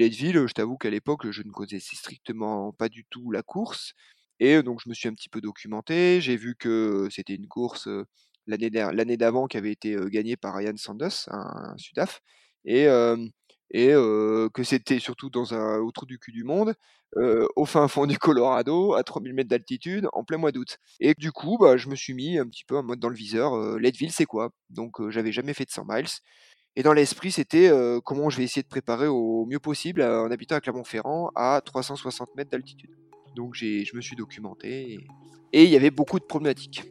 Leadville, je t'avoue qu'à l'époque, je ne connaissais strictement pas du tout la course. Et donc, je me suis un petit peu documenté. J'ai vu que c'était une course l'année d'avant qui avait été gagnée par Ryan Sanders, un, Sudaf. Et, que c'était surtout dans un, au trou du cul du monde, au fin fond du Colorado, à 3000 mètres d'altitude, en plein mois d'août. Et du coup, bah, je me suis mis un petit peu en mode dans le viseur, Leadville, c'est quoi? Donc, j'avais jamais fait de 100 miles. Et dans l'esprit, c'était comment je vais essayer de préparer au mieux possible en habitant à Clermont-Ferrand à 360 mètres d'altitude. Donc je me suis documenté et il y avait beaucoup de problématiques.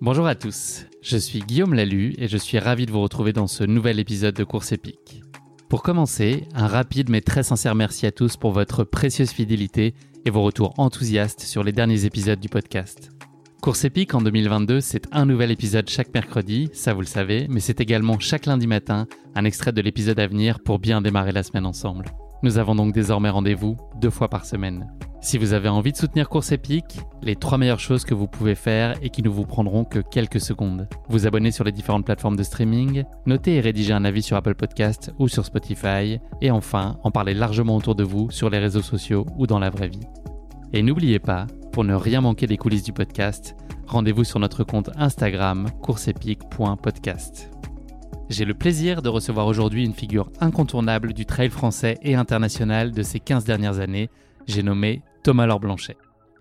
Bonjour à tous, je suis Guillaume Lalu et je suis ravi de vous retrouver dans ce nouvel épisode de Course épique. Pour commencer, un rapide mais très sincère merci à tous pour votre précieuse fidélité et vos retours enthousiastes sur les derniers épisodes du podcast. Course épique en 2022, c'est un nouvel épisode chaque mercredi, ça vous le savez, mais c'est également chaque lundi matin un extrait de l'épisode à venir pour bien démarrer la semaine ensemble. Nous avons donc désormais rendez-vous deux fois par semaine. Si vous avez envie de soutenir Course Épique, les trois meilleures choses que vous pouvez faire et qui ne vous prendront que quelques secondes. Vous abonner sur les différentes plateformes de streaming, noter et rédiger un avis sur Apple Podcast ou sur Spotify, et enfin en parler largement autour de vous sur les réseaux sociaux ou dans la vraie vie. Et n'oubliez pas, pour ne rien manquer des coulisses du podcast, rendez-vous sur notre compte Instagram courseepique.podcast. J'ai le plaisir de recevoir aujourd'hui une figure incontournable du trail français et international de ces 15 dernières années, j'ai nommé Thomas Laure.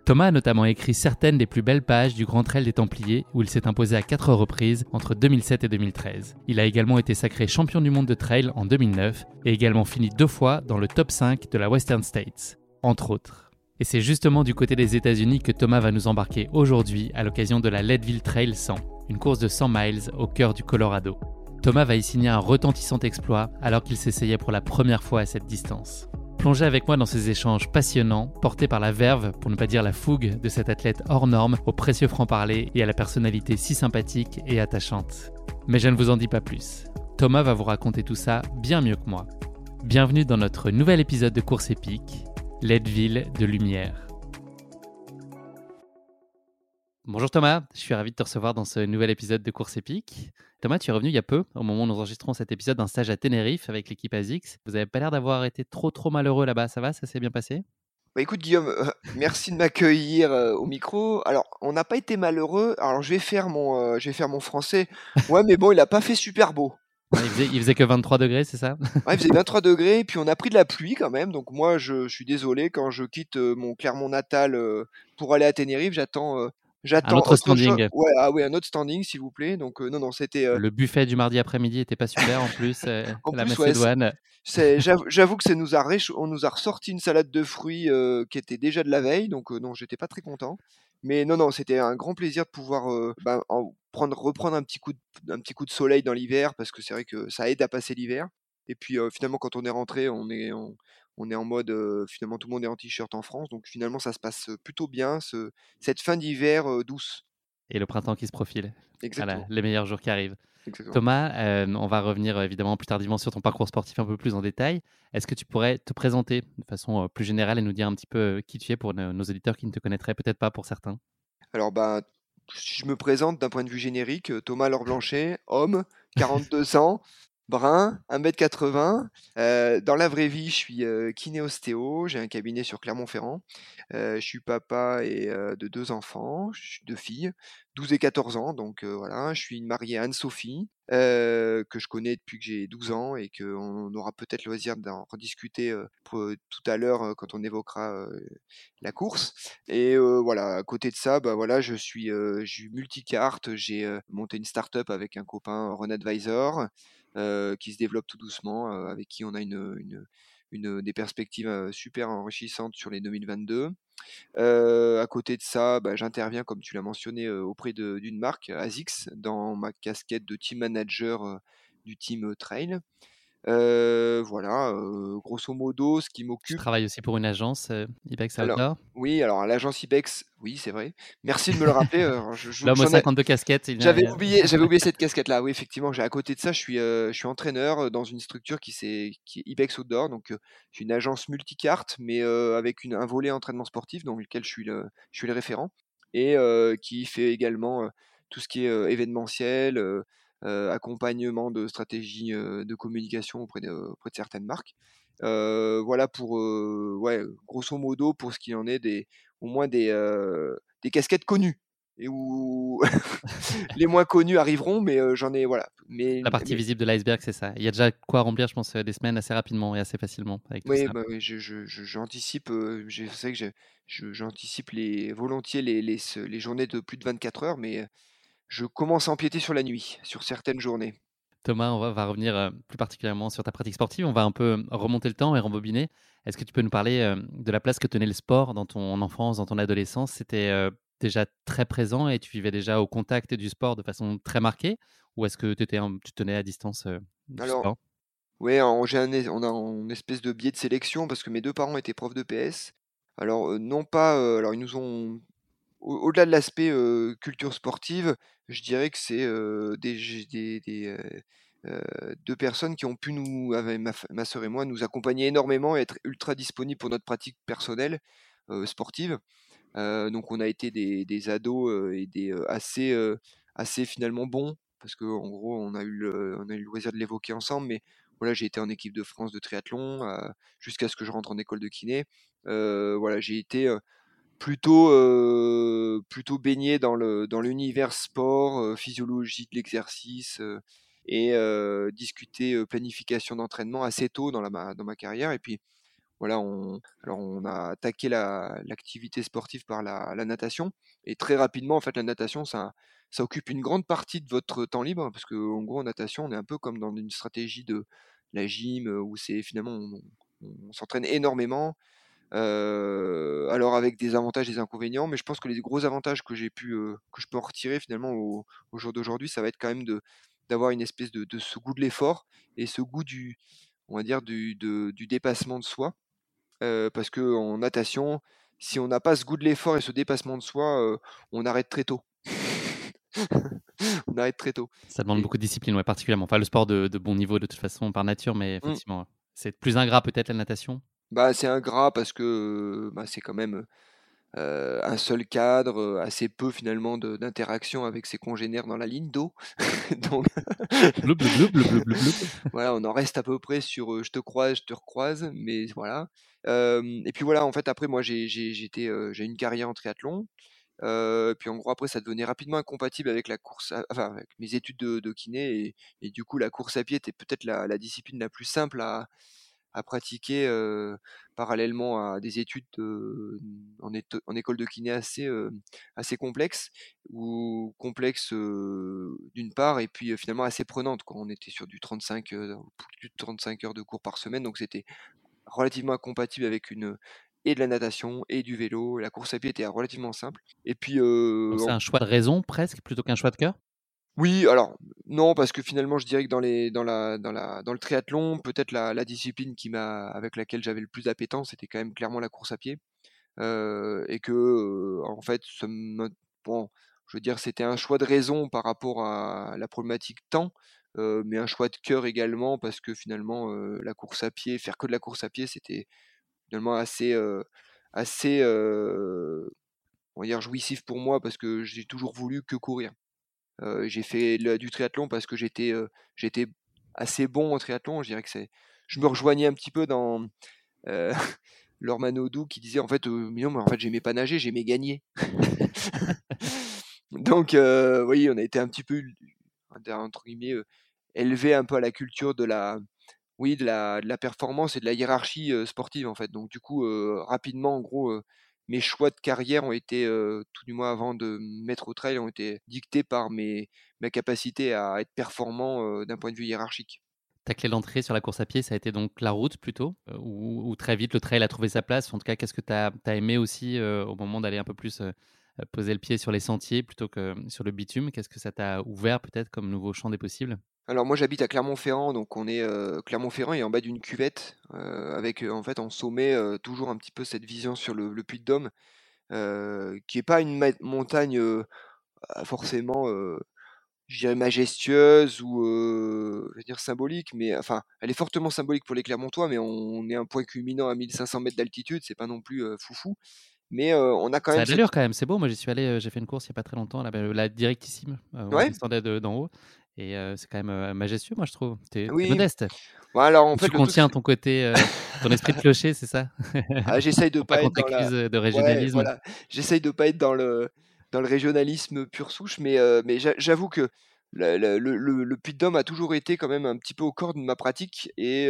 Thomas a notamment écrit certaines des plus belles pages du Grand Trail des Templiers, où il s'est imposé à quatre reprises entre 2007 et 2013. Il a également été sacré champion du monde de trail en 2009 et également fini deux fois dans le top 5 de la Western States, entre autres. Et c'est justement du côté des États-Unis que Thomas va nous embarquer aujourd'hui à l'occasion de la Leadville Trail 100, une course de 100 miles au cœur du Colorado. Thomas va y signer un retentissant exploit alors qu'il s'essayait pour la première fois à cette distance. Plongez avec moi dans ces échanges passionnants, portés par la verve, pour ne pas dire la fougue, de cet athlète hors norme, au précieux franc-parler et à la personnalité si sympathique et attachante. Mais je ne vous en dis pas plus. Thomas va vous raconter tout ça bien mieux que moi. Bienvenue dans notre nouvel épisode de Course épique, Leadville de Lumière. Bonjour Thomas, je suis ravi de te recevoir dans ce nouvel épisode de Course épique. Thomas, tu es revenu il y a peu, au moment où nous enregistrons cet épisode, d'un stage à Tenerife avec l'équipe ASICS. Vous n'avez pas l'air d'avoir été trop trop malheureux là-bas, ça va Ça s'est bien passé? Bah écoute Guillaume, euh, merci de m'accueillir euh, au micro. Alors on n'a pas été malheureux. Alors je vais faire mon, euh, je vais faire mon français. Ouais mais bon il n'a pas fait super beau. Il, faisait, que 23 degrés, c'est ça? Ouais, Il faisait 23 degrés, puis on a pris de la pluie quand même. Donc moi, je, je suis désolé, quand je quitte mon Clermont natal pour aller à Tenerife, j'attends J'attends un autre standing. Ouais, ah oui, un autre standing, s'il vous plaît. Donc non, non, c'était. Le buffet du mardi après-midi était pas super en plus. la Macédoine. J'avoue que ça nous a on nous a ressorti une salade de fruits qui était déjà de la veille, donc non, j'étais pas très content. Mais non, non, c'était un grand plaisir de pouvoir bah, prendre, reprendre un petit coup de, un petit coup de soleil dans l'hiver parce que c'est vrai que ça aide à passer l'hiver. Et puis finalement, quand on est rentré, on est, on est en mode, finalement, tout le monde est en t-shirt en France. Donc finalement, ça se passe plutôt bien, ce, cette fin d'hiver douce. Et le printemps qui se profile. Exactement. les meilleurs jours qui arrivent. Thomas, on va revenir évidemment plus tardivement sur ton parcours sportif un peu plus en détail. Est-ce que tu pourrais te présenter de façon plus générale et nous dire un petit peu qui tu es pour nos, auditeurs qui ne te connaîtraient peut-être pas pour certains? Alors, bah, je me présente d'un point de vue générique, Thomas Laure Blanchet, homme, 42 ans, brun, 1m80. Euh, dans la vraie vie, je suis euh, kinéostéo, j'ai un cabinet sur Clermont-Ferrand. Euh, je suis papa et de deux enfants, deux filles, 12 et 14 ans. Donc voilà, je suis marié à Anne-Sophie, que je connais depuis que j'ai 12 ans et qu'on aura peut-être le loisir d'en rediscuter tout à l'heure quand on évoquera la course. Et voilà, à côté de ça, bah voilà, je suis, je suis multicarte, j'ai monté une start-up avec un copain, Ron Advisor. Euh, qui se développe tout doucement, euh, avec qui on a une, des perspectives euh, super enrichissantes sur les 2022. à côté de ça, bah, j'interviens, comme tu l'as mentionné, auprès d'une marque, ASICS, dans ma casquette de team manager du team Trail. Euh, voilà, euh, grosso modo, ce qui m'occupe. Tu travailles aussi pour une agence, euh, Ibex Outdoor? Oui, alors l'agence Ibex, oui, c'est vrai. Merci de me le rappeler. L'homme aux 52 casquettes. J'avais oublié, j'avais oublié cette casquette-là. Oui, effectivement, j'ai à côté de ça, je suis, je suis entraîneur dans une structure qui, est, qui est Ibex Outdoor, donc c'est une agence multicarte, mais avec une, un volet entraînement sportif, dans lequel je suis le, je suis le référent, et qui fait également tout ce qui est événementiel accompagnement de stratégie de communication auprès de, auprès de certaines marques. voilà pour, ouais, grosso modo, pour ce qui en est des, au moins des, des casquettes connues et où les moins connus arriveront, mais j'en ai voilà. Mais la partie visible de l'iceberg, c'est ça. Il y a déjà quoi remplir, je pense, des semaines assez rapidement et assez facilement. Avec oui, bah, oui, j'anticipe. Je, je, sais que j'anticipe les volontiers les, les, les, journées de plus de 24 heures, mais je commence à empiéter sur la nuit, sur certaines journées. Thomas, on va, revenir plus particulièrement sur ta pratique sportive. On va un peu remonter le temps et rembobiner. Est-ce que tu peux nous parler de la place que tenait le sport dans ton enfance, dans ton adolescence? C'était déjà très présent et tu vivais déjà au contact du sport de façon très marquée? Ou est-ce que étais tu tenais à distance du Alors, sport? Oui, on a une espèce de biais de sélection parce que mes deux parents étaient profs de PS. Alors, non pas. alors, ils nous ont. Au-delà de l'aspect culture sportive, je dirais que c'est des, deux personnes qui ont pu nous, avec ma, ma soeur et moi, nous accompagner énormément et être ultra disponibles pour notre pratique personnelle sportive donc on a été des, ados et des assez, assez finalement bons parce qu'en gros on a eu le, on a eu le loisir de l'évoquer ensemble. Mais voilà, j'ai été en équipe de France de triathlon jusqu'à ce que je rentre en école de kiné. voilà, j'ai été plutôt plutôt baigné dans le dans l'univers sport, physiologie de l'exercice et discuter planification d'entraînement assez tôt dans la dans ma carrière. Et puis voilà, on, alors on a attaqué l'activité sportive par la, natation. Et très rapidement, en fait, la natation, ça, ça occupe une grande partie de votre temps libre, parce qu'en gros, en natation, on est un peu comme dans une stratégie de la gym, où c'est finalement, on, s'entraîne énormément. Alors avec des avantages et des inconvénients, mais je pense que les gros avantages que j'ai pu, que je peux en retirer finalement au, jour d'aujourd'hui, ça va être quand même de d'avoir une espèce de, de, ce goût de l'effort et ce goût du, on va dire du, du dépassement de soi parce que en natation, si on n'a pas ce goût de l'effort et ce dépassement de soi, on arrête très tôt. on arrête très tôt. Ça demande beaucoup de discipline, ouais, particulièrement. Enfin, le sport de, bon niveau de toute façon par nature, mais mmh. effectivement, c'est plus ingrat peut-être la natation? Bah, c'est ingrat parce que bah, c'est quand même un seul cadre, assez peu finalement d'interaction avec ses congénères dans la ligne d'eau. Donc, voilà, on en reste à peu près sur je te croise, je te recroise, mais voilà. et puis voilà, en fait, après, moi, j'ai une carrière en triathlon. puis en gros, après, ça devenait rapidement incompatible avec la course, enfin, avec mes études de, kiné, et, du coup, la course à pied était peut-être la, discipline la plus simple à, à pratiquer parallèlement à des études en, en, école de kiné assez, assez complexes, ou complexes d'une part, et puis finalement assez prenantes. Quand on était sur du 35, plus de 35 heures de cours par semaine, donc c'était relativement incompatible avec une et de la natation et du vélo. La course à pied était relativement simple. Et puis, c'est un choix de raison presque plutôt qu'un choix de cœur? Oui, alors non, parce que finalement, je dirais que dans le triathlon, peut-être la, discipline qui m'a avec laquelle j'avais le plus d'appétence, c'était quand même clairement la course à pied, et que en fait, bon, je veux dire, c'était un choix de raison par rapport à la problématique temps, mais un choix de cœur également parce que finalement, la course à pied, faire que de la course à pied, c'était finalement assez assez on va jouissif pour moi parce que j'ai toujours voulu que courir j'ai fait du triathlon parce que j'étais assez bon en triathlon. Je dirais que je me rejoignais un petit peu dans euh, Manodou qui disait en fait, non, mais en fait, j'aimais pas nager, j'aimais gagner. Donc, oui, on a été un petit peu entre guillemets élevé un peu à la culture de la oui de la performance et de la hiérarchie sportive en fait. Donc du coup, rapidement, en gros mes choix de carrière ont été, tout du moins avant de me mettre au trail, ont été dictés par mes, ma capacité à être performant d'un point de vue hiérarchique. Ta clé d'entrée sur la course à pied, ça a été donc la route plutôt ou, très vite le trail a trouvé sa place? En tout cas, qu'est-ce que tu as, aimé aussi au moment d'aller un peu plus poser le pied sur les sentiers plutôt que sur le bitume? Qu'est-ce que ça t'a ouvert peut-être comme nouveau champ des possibles? Alors moi j'habite à Clermont-Ferrand, donc on est Clermont-Ferrand est en bas d'une cuvette avec en fait en sommet toujours un petit peu cette vision sur le, Puy de Dôme, qui est pas une montagne forcément, je dirais majestueuse ou je veux dire symbolique, mais enfin elle est fortement symbolique pour les Clermontois, mais on, est un point culminant à 1500 mètres d'altitude, c'est pas non plus foufou. Mais on a quand même. Ça a de quand même, c'est beau. Moi j'y suis allé, j'ai fait une course il y a pas très longtemps, la, la directissime, on ouais. d'en haut. Et c'est quand même majestueux, moi, je trouve. Tu es, Oui. modeste. Ouais, alors, en Tu fait, truc, contiens ton côté, ton esprit de clocher, c'est ça? Ah, j'essaye de pas pas être dans la t'accuse, heu, de ouais, régionalisme. voilà, j'essaye de pas être dans le dans le régionalisme pure souche, mais mais j'a j'avoue que le le le Puy-de-Dôme a toujours été quand même un petit peu au cœur de ma pratique et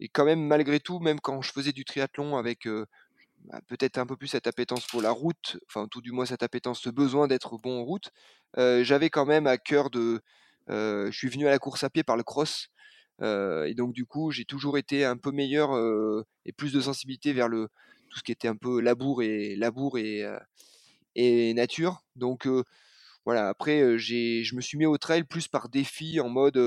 et quand même malgré tout, même quand je faisais du triathlon avec, peut-être un peu plus cette appétence pour la route, enfin tout du moins cette appétence, ce besoin d'être bon en route, j'avais quand même à cœur de je suis venu à la course à pied par le cross, et donc du coup, j'ai toujours été un peu meilleur, et plus de sensibilité vers le tout ce qui était un peu labour et nature. Donc voilà, après, je me suis mis au trail plus par défi en mode,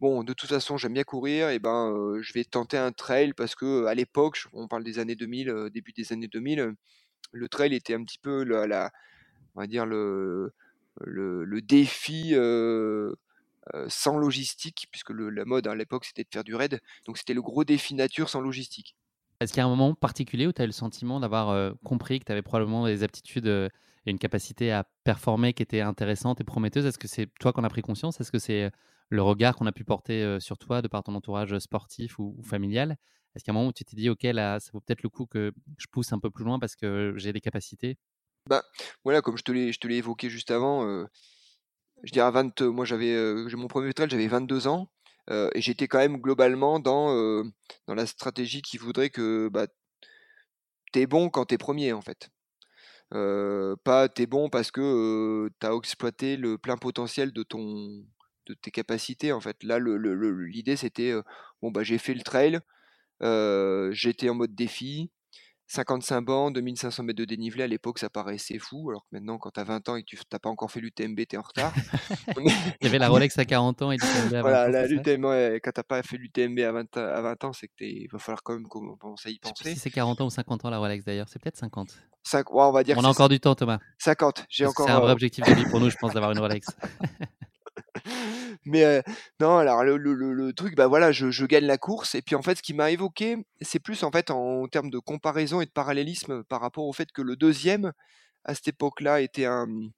bon, de toute façon, j'aime bien courir et ben, je vais tenter un trail parce que, à l'époque, on parle des années 2000, heu, début des années 2000, heu, le trail était un petit peu la on va dire le le défi, sans logistique puisque la mode à l'époque, c'était de faire du raid. Donc c'était le gros défi nature sans logistique. Est-ce qu'il y a un moment particulier où tu as eu le sentiment d'avoir, compris que tu avais probablement des aptitudes, et une capacité à performer qui était intéressante et prometteuse? Est-ce que c'est toi qui en as pris conscience? Est-ce que c'est, le regard qu'on a pu porter, sur toi de par ton entourage, sportif ou familial? Est-ce a un moment où tu t'es dit: «OK, là, ça vaut peut-être le coup que je pousse un peu plus loin parce que j'ai des capacités»? Ben, voilà, comme je te l'ai évoqué juste avant, je dirais à 20 moi j'avais, mon 1er trail, j'avais 22 ans, et j'étais quand même globalement dans, dans la stratégie qui voudrait que, bah tu es bon quand tu es 1er, en fait. Heu, pas tu es bon parce que, heu, tu as exploité le plein potentiel de ton de tes capacités, en fait. Là, le le le l'idée, c'était, bon, bah, j'ai fait le trail, j'étais en mode défi, 55 bancs, 2 500 mètres de dénivelé, à l'époque, ça paraissait fou, alors que maintenant, quand tu as 20 ans et que tu f tu as pas encore fait l'UTMB, tu es en retard. Il y avait la Rolex à 40 ans et l'UTMB à 20 Voilà, la c'est ça? l'UTM ouais, quand tu as pas fait l'UTMB à 20 à 20 ans, c'est que il va falloir quand même commencer à y Je sais plus penser. si c'est 40 ans ou 50 ans la Rolex d'ailleurs, c'est peut-être 50. Cinq ouais, on va dire On a encore du temps, Thomas. 50, j'ai que c'est encore, un vrai heu objectif de vie pour nous, je pense, d'avoir une Rolex. Mais non, alors le truc, bah, voilà, je gagne la course et puis, en fait, ce qui m'a évoqué, c'est plus, en fait, en termes de comparaison et de parallélisme par rapport au fait que le 2e, à cette époque-là, était un, mmh,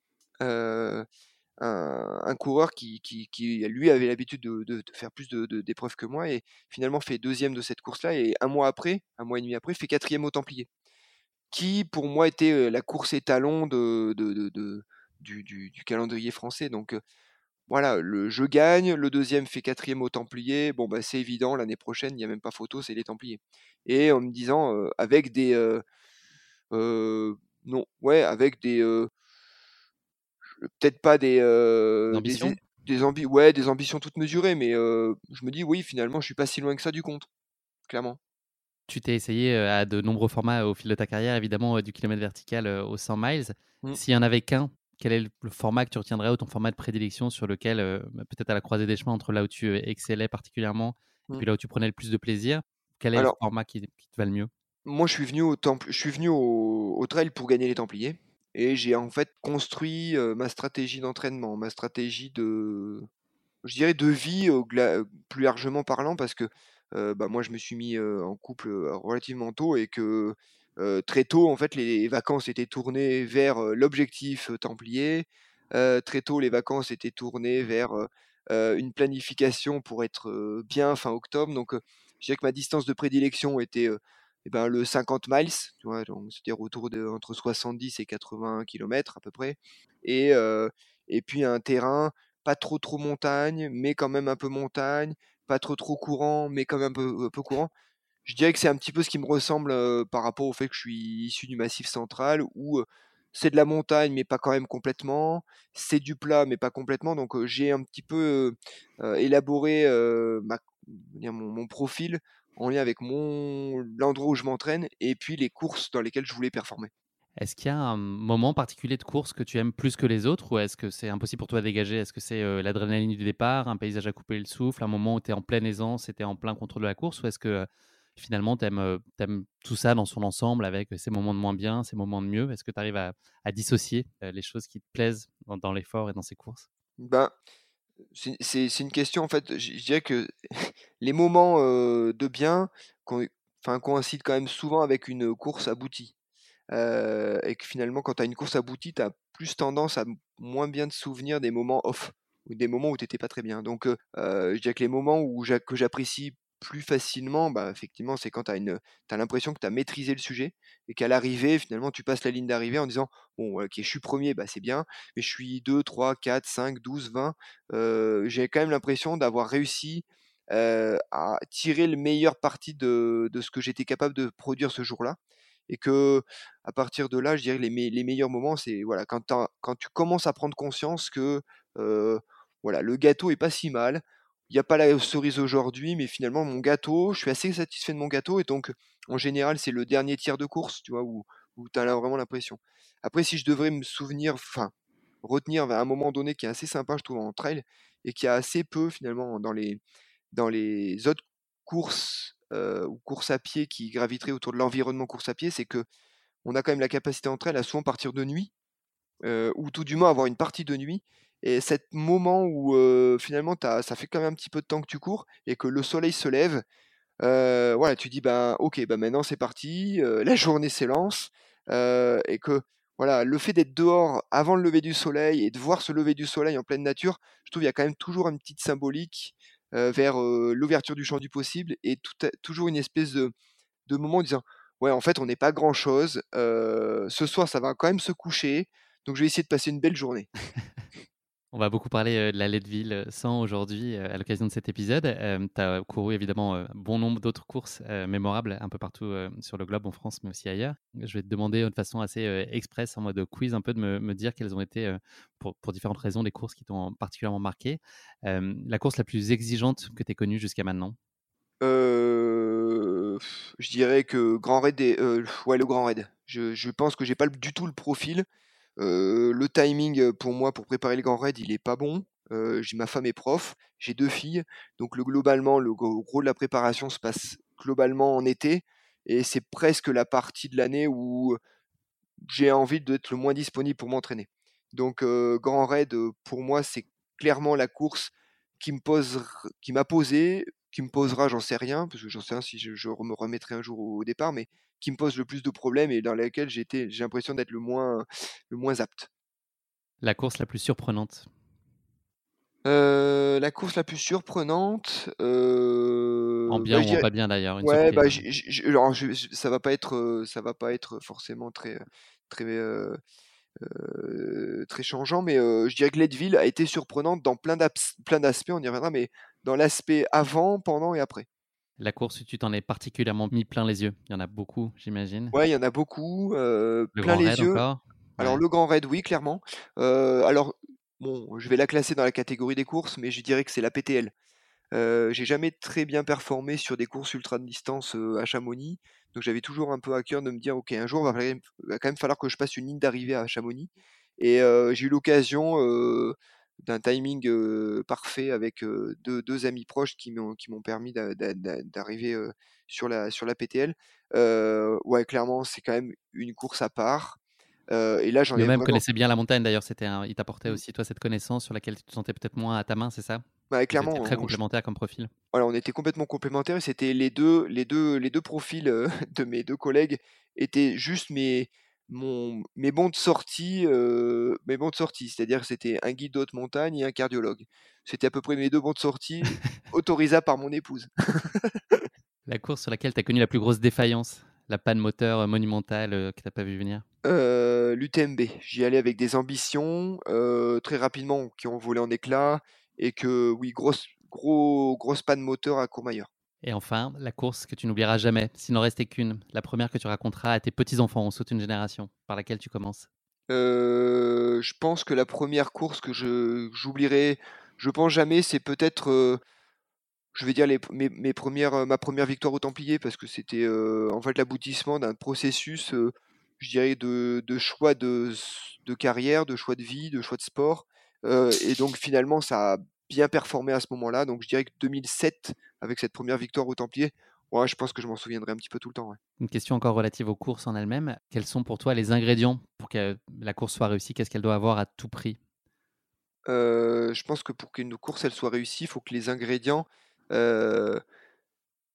heu, un un coureur qui lui, avait l'habitude de faire plus d'épreuves que moi et finalement fait 2e de cette course-là et 1 mois après, 1 mois et demi après, fait 4e aux Templiers. Qui, pour moi, était, la course étalon de du du calendrier français donc voilà, le je gagne, le 2e fait 4e aux Templiers, bon, bah, c'est évident, l'année prochaine, il y a même pas photo, c'est les Templiers et en me disant, avec des, non, ouais, avec des, peut-être pas des, heu, des des ambi ouais, des ambitions toutes mesurées mais je me dis: «Oui, finalement, je suis pas si loin que ça du compte», clairement. Tu t'es essayé, à de nombreux formats au fil de ta carrière, évidemment, du kilomètre vertical, aux 100 miles. Mmh. S'il y en avait qu'1, quel est le format que tu retiendrais ou ton format de prédilection sur lequel, heu, bah, peut-être à la croisée des chemins entre là où tu, heu, excellais particulièrement et Mmh. puis là où tu prenais le plus de plaisir? Quel est le format qui qui te va le mieux? moi, je suis venu au temple je suis venu au au trail pour gagner les Templiers et j'ai, en fait, construit, ma stratégie d'entraînement, ma stratégie de je dirais de vie au gla plus largement parlant parce que, bah, moi, je me suis mis, en couple, relativement tôt et que, très tôt, en fait, les vacances étaient tournées vers, l'objectif, templier. Très tôt, les vacances étaient tournées vers, une planification pour être, bien fin octobre donc je dirais que ma distance de prédilection était, et ben, le 50 miles, tu c'est-à-dire autour de entre 70 et 80 kilomètres à peu près et et puis un terrain pas trop, trop montagne, mais quand même un peu montagne, pas trop, trop courant, mais quand même un peu un peu courant. Je dirais que c'est un petit peu ce qui me ressemble, par rapport au fait que je suis issu du Massif Central où, c'est de la montagne, mais pas quand même complètement, c'est du plat, mais pas complètement donc j'ai un petit peu, élaboré, ma mon profil en lien avec mon l'endroit où je m'entraîne et puis les courses dans lesquelles je voulais performer. Est-ce qu'il y a un moment particulier de course que tu aimes plus que les autres ou est-ce que c'est impossible pour toi à dégager? Est-ce que c'est, l'adrénaline du départ, un paysage à couper le souffle, un moment où tu es en pleine aisance et tu en plein contrôle de la course? Ou est-ce que, finalement tu aimes, tout ça dans son ensemble avec ces moments de moins bien, ces moments de mieux? Est-ce que tu arrives à dissocier, les choses qui te plaisent dans l'effort et dans ces courses? Ben, c'est une question, en fait, je dirais que les moments, de bien enfin, coïncident quand même souvent avec une course aboutie. Et que finalement, quand tu as une course aboutie, tu as plus tendance à moins bien te souvenir des moments off. ou des moments où tu n'étais pas très bien. Donc, je dirais que les moments où que j'apprécie plus facilement, bah, effectivement, c'est quand tu as, l'impression que tu as maîtrisé le sujet et qu'à l'arrivée, finalement, tu passes la ligne d'arrivée en disant Bon, ok, je suis premier, bah, c'est bien, mais je suis 2, 3, 4, 5, 12, 20. J'ai quand même l'impression d'avoir réussi à tirer le meilleur parti de, ce que j'étais capable de produire ce jour-là. Et que à partir de là, je dirais les, les meilleurs moments, c'est voilà, quand, quand tu commences à prendre conscience que voilà, le gâteau est pas si mal, il n'y a pas la cerise aujourd'hui, mais finalement, mon gâteau, je suis assez satisfait de mon gâteau. Et donc, en général, c'est le dernier tiers de course, tu vois, où, tu as vraiment l'impression. Après, si je devrais me souvenir, enfin, retenir à un moment donné qui est assez sympa, je trouve, en trail, et qui a assez peu, finalement, dans les, autres courses euh, ou courses à pied qui graviteraient autour de l'environnement course à pied, c'est que on a quand même la capacité entre elles à souvent partir de nuit, euh, ou tout du moins avoir une partie de nuit. Et cet moment où finalement ça fait quand même un petit peu de temps que tu cours et que le soleil se lève, voilà, tu dis ben ok, ben maintenant c'est parti, la journée s'élance et que voilà, le fait d'être dehors avant le lever du soleil et de voir ce lever du soleil en pleine nature, je trouve qu'il y a quand même toujours une petite symbolique vers l'ouverture du champ du possible et toujours une espèce de, de moment en disant ouais en fait on n'est pas grand chose, ce soir ça va quand même se coucher, donc je vais essayer de passer une belle journée. On va beaucoup parler de la Leadville 100 aujourd'hui à l'occasion de cet épisode. tu as couru évidemment bon nombre d'autres courses mémorables un peu partout sur le globe, en France, mais aussi ailleurs. Je vais te demander de façon assez express, en mode quiz, un peu de me, dire quelles ont été, pour, différentes raisons, les courses qui t'ont particulièrement marqué. la course la plus exigeante que tu aies connue jusqu'à maintenant? Je dirais que Grand Raid, le Grand Raid. Je, je pense que j'ai pas du tout le profil le timing pour moi pour préparer le grand raid, il est pas bon. ma femme est prof, j'ai deux filles, donc le, globalement le gros de la préparation se passe globalement en été et c'est presque la partie de l'année où j'ai envie d'être le moins disponible pour m'entraîner. Donc grand raid pour moi c'est clairement la course qui m'a posé, qui me posera, j'en sais rien, parce que j'en sais rien si je, je, me remettrai un jour au départ, mais qui me pose le plus de problèmes et dans laquelle j'ai l'impression d'être le moins, le moins apte. La course la plus surprenante euh, la course la plus surprenante. Euh, en bien bah, ou en pas bien d'ailleurs. Ouais, bah, ça va pas être, euh, ça va pas être forcément très, très, euh, très changeant, mais je dirais que Leadville a été surprenante dans plein d'aspects. On y reviendra, mais dans l'aspect avant, pendant et après. La course, tu t'en es particulièrement mis plein les yeux. Il y en a beaucoup, j'imagine. Ouais, il y en a beaucoup. plein les yeux. Alors, le Grand Raid, oui, clairement. alors, bon, je vais la classer dans la catégorie des courses, mais je dirais que c'est la PTL. j'ai jamais très bien performé sur des courses ultra de distance à Chamonix. Donc, j'avais toujours un peu à cœur de me dire, OK, un jour, il va, va quand même falloir que je passe une ligne d'arrivée à Chamonix. Et j'ai eu l'occasion d'un timing parfait avec deux, amis proches qui m'ont permis d'arriver sur la sur la PTL. ouais, clairement, c'est quand même une course à part. et là, j'en ai même connaissait bien la montagne d'ailleurs. C'était il t'apportait mmh. aussi toi cette connaissance sur laquelle tu te sentais peut-être moins à ta main, c'est ça? Bah, clairement, très complémentaire comme profil. Voilà, on était complètement complémentaires. C'était les deux, les deux, les deux profils de mes deux collègues étaient juste mes, mon, mes bons de sortie, mes bons de sortie, c'est-à-dire que c'était un guide d'haute montagne et un cardiologue. C'était à peu près mes deux bons de sortie autorisés par mon épouse. la course sur laquelle tu as connu la plus grosse défaillance, la panne moteur monumentale que tu pas vu venir? L'UTMB. J'y allais avec des ambitions très rapidement qui ont volé en éclats et que, oui, grosse, gros, grosse panne moteur à Courmayeur. Et enfin, la course que tu n'oublieras jamais, s'il n'en restait qu'une, la première que tu raconteras à tes petits-enfants ou toute une génération, par laquelle tu commences euh, Je pense que la première course que j'oublierai, je pense jamais, c'est peut-être, euh, je vais dire, les, mes, premières, euh, ma première victoire au Templier, parce que c'était en fait l'aboutissement d'un processus, je dirais, de, de choix de, de, carrière, de choix de vie, de choix de sport. et donc finalement, ça a bien performé à ce moment-là. Donc je dirais que 2007, avec cette première victoire au Templier, ouais, je pense que je m'en souviendrai un petit peu tout le temps. Une question encore relative aux courses en elles-mêmes. Quels sont pour toi les ingrédients pour que la course soit réussie? Qu'est-ce qu'elle doit avoir à tout prix? Euh, Je pense que pour qu'une course elle soit réussie, il faut que les ingrédients, euh,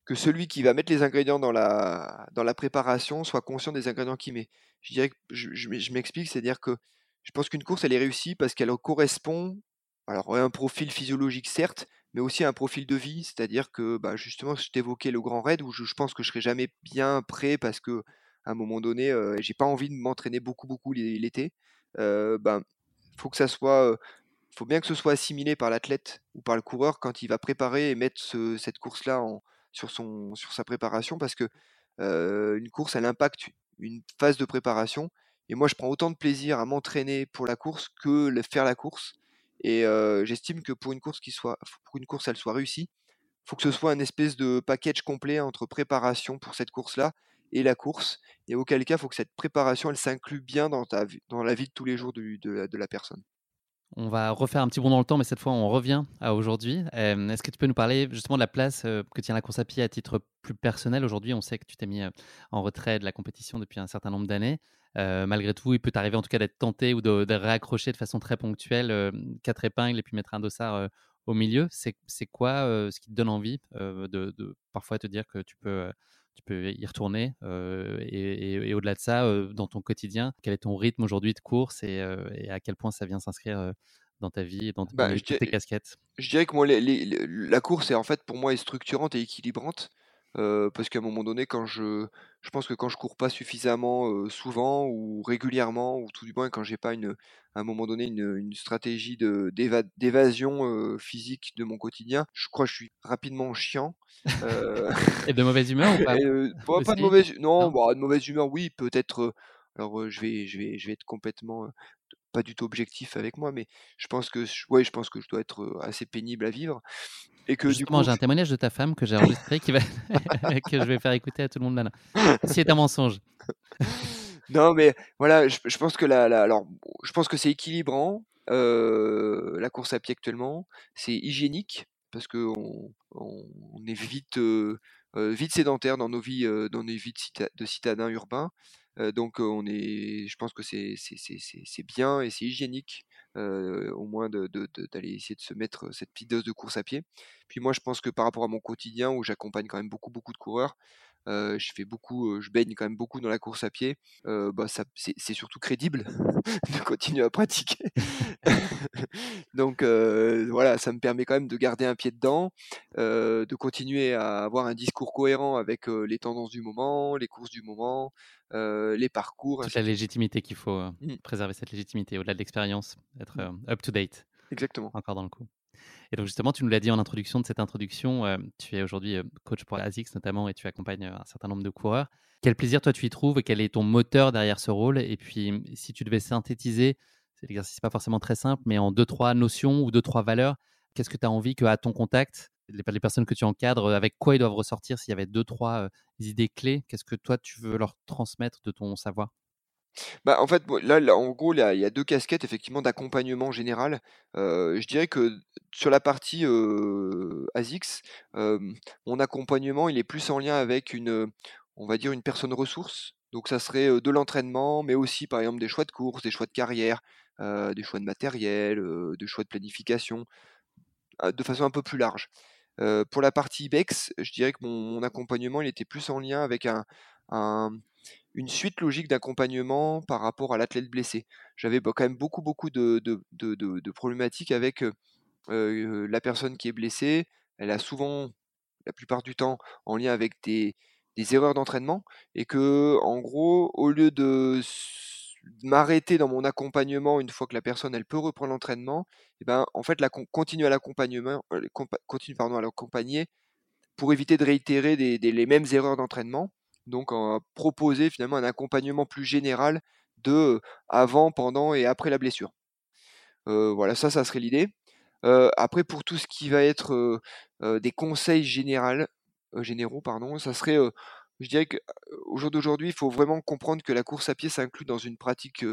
que celui qui va mettre les ingrédients dans la, dans la préparation soit conscient des ingrédients qu'il met. Je dirais que je, je m'explique, c'est-à-dire que je pense qu'une course elle est réussie parce qu'elle correspond alors un profil physiologique certes, mais aussi un profil de vie, c'est-à-dire que bah, justement, je t'évoquais le grand raid où je, pense que je serai jamais bien prêt parce que à un moment donné, j'ai pas envie de m'entraîner beaucoup beaucoup l'été. Ben, faut que ça soit, faut bien que ce soit assimilé par l'athlète ou par le coureur quand il va préparer et mettre cette course-là sur sa préparation parce que une course, elle impacte une phase de préparation. Et moi, je prends autant de plaisir à m'entraîner pour la course que faire la course. Et j'estime que pour une course qui soit, pour une elle soit réussie, faut que ce soit un espèce de package complet entre préparation pour cette course-là et la course. Et auquel cas, faut que cette préparation, elle s'inclue bien dans, ta, dans la vie de tous les jours de, la personne. On va refaire un petit bond dans le temps, mais cette fois, on revient à aujourd'hui. Est-ce que tu peux nous parler justement de la place que tient la course à pied à titre plus personnel Aujourd'hui, on sait que tu t'es mis en retrait de la compétition depuis un certain nombre d'années. malgré tout, il peut t'arriver en tout cas d'être tenté ou de, réaccrocher de façon très ponctuelle quatre épingles et puis mettre un dossard au milieu. C'est quoi ce qui te donne envie de, parfois te dire que tu peux tu peux y retourner. et, au-delà de ça, dans ton quotidien, quel est ton rythme aujourd'hui de course et, à quel point ça vient s'inscrire dans ta vie et dans, bah, toutes tes casquettes? Je dirais que moi, la course est en fait pour moi est structurante et équilibrante. parce qu'à un moment donné, quand je, je pense que quand je cours pas suffisamment souvent ou régulièrement, ou tout du moins quand j'ai pas une, à un moment donné une, une stratégie d'évasion physique de mon quotidien, je crois que je suis rapidement chiant. et de mauvaise humeur ou pas, pas de mauvaise, non, bah, de mauvaise humeur, oui, peut-être. alors je vais, je vais, je vais être complètement pas du tout objectif avec moi, mais je pense que, ouais, je pense que je dois être assez pénible à vivre. Et que Justement, j'ai un témoignage de ta femme que j'ai enregistré qui va... que je vais faire écouter à tout le monde maintenant. C'est un mensonge. non, mais voilà, je, pense que la, alors, je pense que c'est équilibrant. la course à pied actuellement, c'est hygiénique parce que on, on est vite, vite sédentaire dans nos vies, dans nos vies de, citadins urbains. donc on est, je pense que c'est bien et c'est hygiénique au moins d'aller de, de, essayer de se mettre cette petite dose de course à pied. Puis moi je pense que par rapport à mon quotidien où j'accompagne quand même beaucoup beaucoup de coureurs, je fais beaucoup, je baigne quand même beaucoup dans la course à pied. bah, c'est surtout crédible de continuer à pratiquer. Donc voilà, ça me permet quand même de garder un pied dedans, de continuer à avoir un discours cohérent avec les tendances du moment, les courses du moment, les parcours. Toute la légitimité qu'il faut mmh. préserver cette légitimité au-delà de l'expérience, être mmh. up to date. Exactement. Encore dans le coup. Et donc justement, tu nous l'as dit en introduction de cette introduction, euh, tu es aujourd'hui euh, coach pour ASICS notamment et tu accompagnes euh, un certain nombre de coureurs. Quel plaisir toi tu y trouves et quel est ton moteur derrière ce rôle? Et puis si tu devais synthétiser, c'est l'exercice pas forcément très simple, mais en deux, trois notions ou deux, trois valeurs, qu'est-ce que tu as envie qu'à ton contact, les, les, personnes que tu encadres, avec quoi ils doivent ressortir s'il y avait deux, trois idées clés? Qu'est-ce que toi tu veux leur transmettre de ton savoir? Bah, en fait, là, en gros, il y a deux casquettes effectivement d'accompagnement général. je dirais que sur la partie, ASICS, mon accompagnement, il est plus en lien avec une, on va dire une personne ressource. Donc ça serait, de l'entraînement, mais aussi par exemple des choix de course, des choix de carrière, des choix de matériel, des choix de planification, de façon un peu plus large. pour la partie BEX, je dirais que mon accompagnement, il était plus en lien avec un une suite logique d'accompagnement par rapport à l'athlète blessé. J'avais quand même beaucoup, beaucoup de, problématiques avec la personne qui est blessée. Elle a souvent, la plupart du temps, en lien avec des, erreurs d'entraînement. Et que, en gros, au lieu de m'arrêter dans mon accompagnement une fois que la personne elle peut reprendre l'entraînement, et eh ben en fait la continue à l'accompagnement, continue pardon à l'accompagner pour éviter de réitérer les mêmes erreurs d'entraînement donc proposer finalement un accompagnement plus général de avant, pendant et après la blessure. voilà, ça, ça serait l'idée. après, pour tout ce qui va être des conseils généraux, pardon, ça serait, je dirais qu'au jour d'aujourd'hui, il faut vraiment comprendre que la course à pied s'inclut dans une pratique,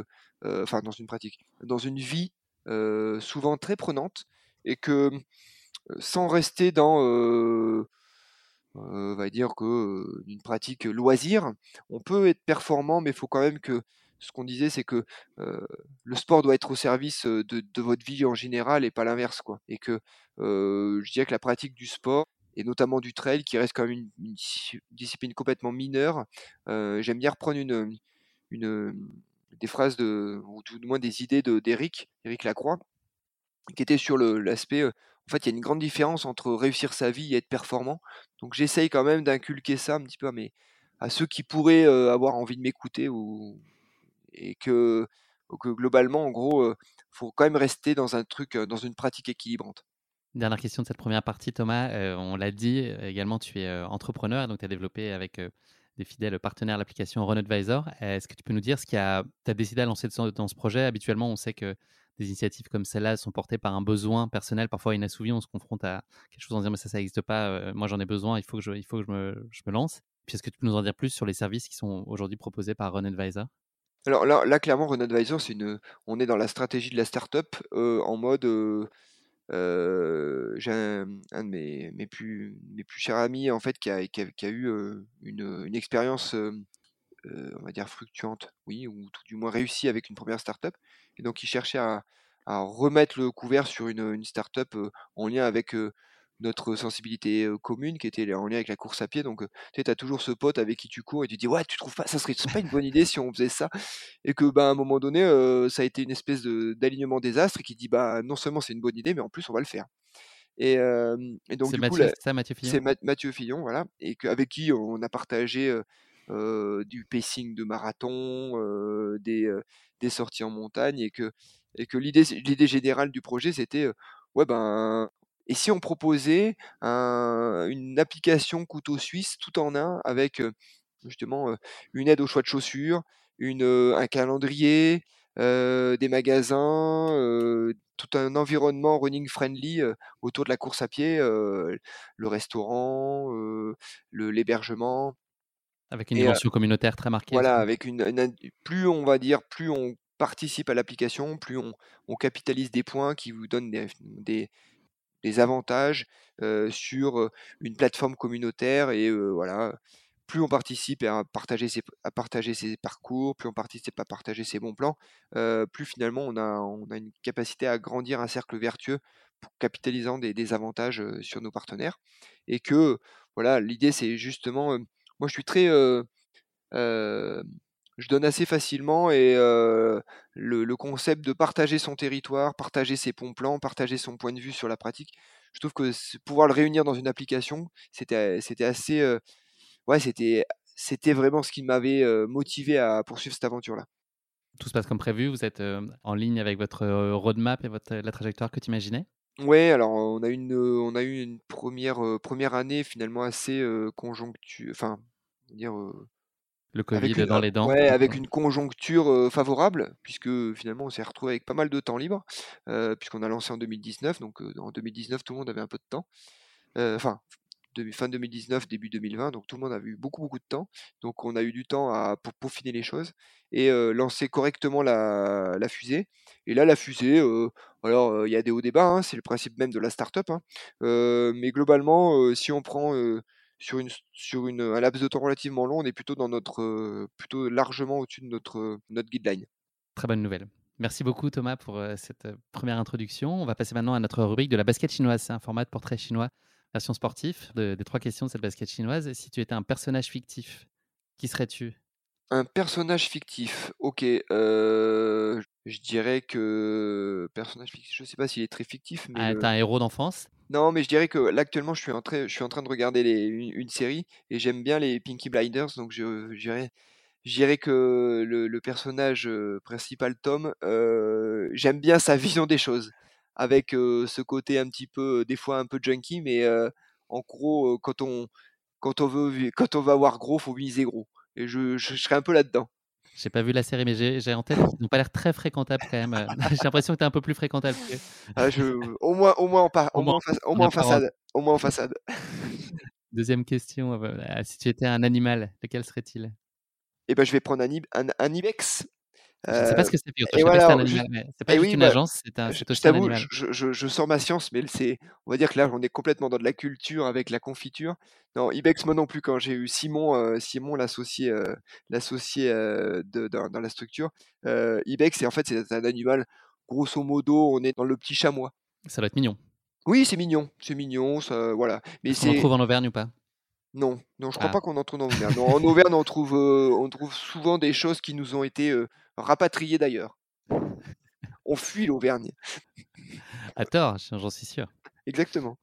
enfin dans une pratique, dans une vie souvent très prenante, et que sans rester dans on va dire que une pratique loisir, on peut être performant, mais il faut quand même que ce qu'on disait, c'est que le sport doit être au service de, votre vie en général et pas l'inverse, quoi. Et que je dirais que la pratique du sport et notamment du trail, qui reste quand même une, discipline complètement mineure, j'aime bien reprendre une, des phrases de, ou tout du moins des idées d'Éric, Éric Lacroix, qui était sur l'aspect, en fait, il y a une grande différence entre réussir sa vie et être performant. Donc j'essaye quand même d'inculquer ça un petit peu à, ceux qui pourraient avoir envie de m'écouter ou, et que, globalement, en gros, il faut quand même rester dans un truc, dans une pratique équilibrante. Dernière question de cette première partie, Thomas. on l'a dit également, tu es entrepreneur, donc tu as développé avec des fidèles partenaires l'application Run Advisor. Est-ce que tu peux nous dire ce qui a, as décidé à lancer dans ce projet? Habituellement, on sait que initiatives comme celle-là sont portées par un besoin personnel, parfois inassouvi. On se confronte à quelque chose en disant mais ça, ça n'existe pas. Euh, moi, j'en ai besoin. Il faut que je, il faut que je me, je me lance. Puis est-ce que tu peux nous en dire plus sur les services qui sont aujourd'hui proposés par Run Advisor? Alors là, là, clairement, Run Advisor, c'est une, on est dans la stratégie de la startup euh, en mode, euh, j'ai un, de mes, mes, plus, mes plus chers amis en fait qui a, qui a, eu une, une expérience, on va dire fructuante, oui, ou tout du moins réussie avec une première startup, et donc il cherchait à, à remettre le couvert sur une, une startup en lien avec notre sensibilité commune qui était en lien avec la course à pied. Donc, tu as toujours ce pote avec qui tu cours et tu dis ouais, tu trouves pas ça serait pas une bonne idée si on faisait ça? et que bah à un moment donné, ça a été une espèce d'alignement désastre et qui dit bah non seulement c'est une bonne idée, mais en plus on va le faire. Et, donc du coup, c'est Mathieu Fillon? C'est Mathieu Fillon, voilà, et avec qui on a partagé du pacing de marathon, des, des sorties en montagne et que l'idée générale du projet c'était ouais ben et si on proposait une application couteau suisse tout en un avec justement une aide au choix de chaussures, un calendrier, des magasins, tout un environnement running friendly autour de la course à pied, le restaurant, l'hébergement. Avec une dimension communautaire très marquée. Voilà, avec une, plus on va dire, plus on participe à l'application, plus on, capitalise des points qui vous donnent des, des avantages sur une plateforme communautaire et voilà plus on participe à partager ses, à partager ses parcours, plus on participe à partager ses bons plans, plus finalement on a, on a une capacité à grandir un cercle vertueux pour capitalisant des, des avantages sur nos partenaires. Et que voilà, l'idée c'est justement, moi je suis très, je donne assez facilement et le, concept de partager son territoire, partager ses bons plans, partager son point de vue sur la pratique, je trouve que pouvoir le réunir dans une application, c'était assez ouais, c'était c'était vraiment ce qui m'avait motivé à poursuivre cette aventure là. Tout se passe comme prévu, vous êtes en ligne avec votre roadmap et votre, la trajectoire que tu imaginais? Ouais, alors on a, une, on a eu une première, première année finalement assez conjoncture, enfin, dire le Covid dans les dents. Ouais, avec une conjoncture favorable, puisque finalement on s'est retrouvé avec pas mal de temps libre, puisqu'on a lancé en 2019, donc en 2019 tout le monde avait un peu de temps. Enfin, fin 2019, début 2020, donc tout le monde a eu beaucoup beaucoup de temps. Donc on a eu du temps à, pour peaufiner les choses et lancer correctement la, fusée. Et là, la fusée, alors il y a des hauts débats, hein, c'est le principe même de la startup, hein, mais globalement, si on prend sur, une, sur une, un laps de temps relativement long, on est plutôt, dans notre, plutôt largement au-dessus de notre, notre guideline. Très bonne nouvelle. Merci beaucoup Thomas pour cette première introduction. On va passer maintenant à notre rubrique de la basket chinoise. C'est un format de portrait chinois version sportif des trois questions de cette basket chinoise. Si tu étais un personnage fictif, qui serais-tu? Un personnage fictif, ok. je dirais que personnage fictif, je ne sais pas s'il est très fictif. Mais ah, T'as un héros d'enfance non, mais je dirais que là actuellement, je suis en train, de regarder une, série et j'aime bien les Pinky Blinders, donc je, dirais, que le, personnage principal, Tom, j'aime bien sa vision des choses, avec ce côté un petit peu, des fois un peu junkie, mais en gros, quand on, quand on veut, quand on veut avoir gros, faut miser gros. Et je, je, je serais un peu là-dedans. J'ai pas vu la série, mais j'ai en tête qu'ils n'ont pas l'air très fréquentables quand même. j'ai l'impression que tu es un peu plus fréquentable. Ah, je, au moins, au moins, en, au moins, au moins en façade. Au moins en façade. Deuxième question. Euh, si tu étais un animal, lequel serait-il? Eh ben, je vais prendre un, un, un ibex. Je ne sais pas ce que c'est. Je pas c'est. C'est pas juste une bah, agence, c'est un, je, un animal. Je, je, je, sors ma science, mais c'est, on va dire que là, on est complètement dans de la culture avec la confiture. Non, Ibex, moi non plus. Quand j'ai eu Simon, euh, Simon l'associé, euh, l'associé euh, dans, dans, la structure, Ibex, c'est en fait c'est un animal. Grosso modo, on est dans le petit chamois. Ça doit être mignon. Oui, c'est mignon, c'est mignon, ça, voilà. Mais on en trouve en Auvergne ou pas? Non, non, je crois ah. pas qu'on en trouve en Auvergne. en Auvergne, on trouve, on trouve souvent des choses qui nous ont été rapatriés d'ailleurs. On fuit l'Auvergne. À tort, j'en suis sûr. Exactement.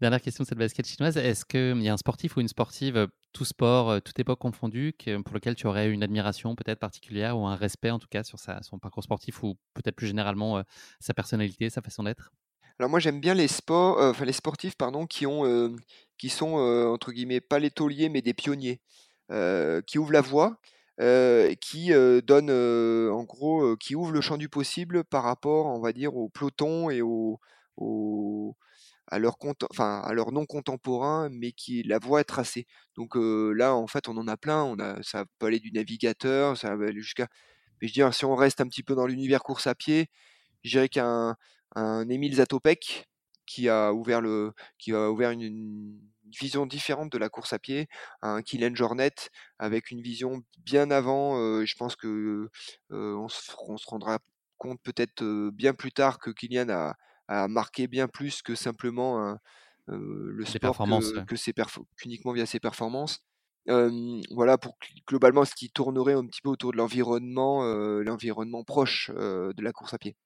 Dernière question de cette basket chinoise. Est-ce qu'il y a un sportif ou une sportive, tout sport, toute époque confondue, pour lequel tu aurais une admiration peut-être particulière ou un respect en tout cas sur sa, son parcours sportif ou peut-être plus généralement sa personnalité, sa façon d'être? Alors moi j'aime bien les sports, enfin les sportifs pardon, qui ont, qui sont entre guillemets pas les tauliers mais des pionniers, qui ouvrent la voie. qui donne en gros qui ouvre le champ du possible par rapport on va dire au peloton et au, à leur, enfin, à non contemporain, mais qui la voie est tracée. Donc là, en fait, on en a plein. On a, ça peut aller du navigateur, ça va aller jusqu'à. Mais je dirais, si on reste un petit peu dans l'univers course à pied, je dirais qu'un un Émile Zatopek qui a ouvert le, qui a ouvert une, vision différente de la course à pied, un Kylian Jornet avec une vision bien avant. je pense que on, se, on, se, rendra compte peut-être bien plus tard que Kylian a, à marquer bien plus que simplement le sport que, que ses qu'uniquement via ses performances. voilà pour globalement ce qui tournerait un petit peu autour de l'environnement, l'environnement proche de la course à pied.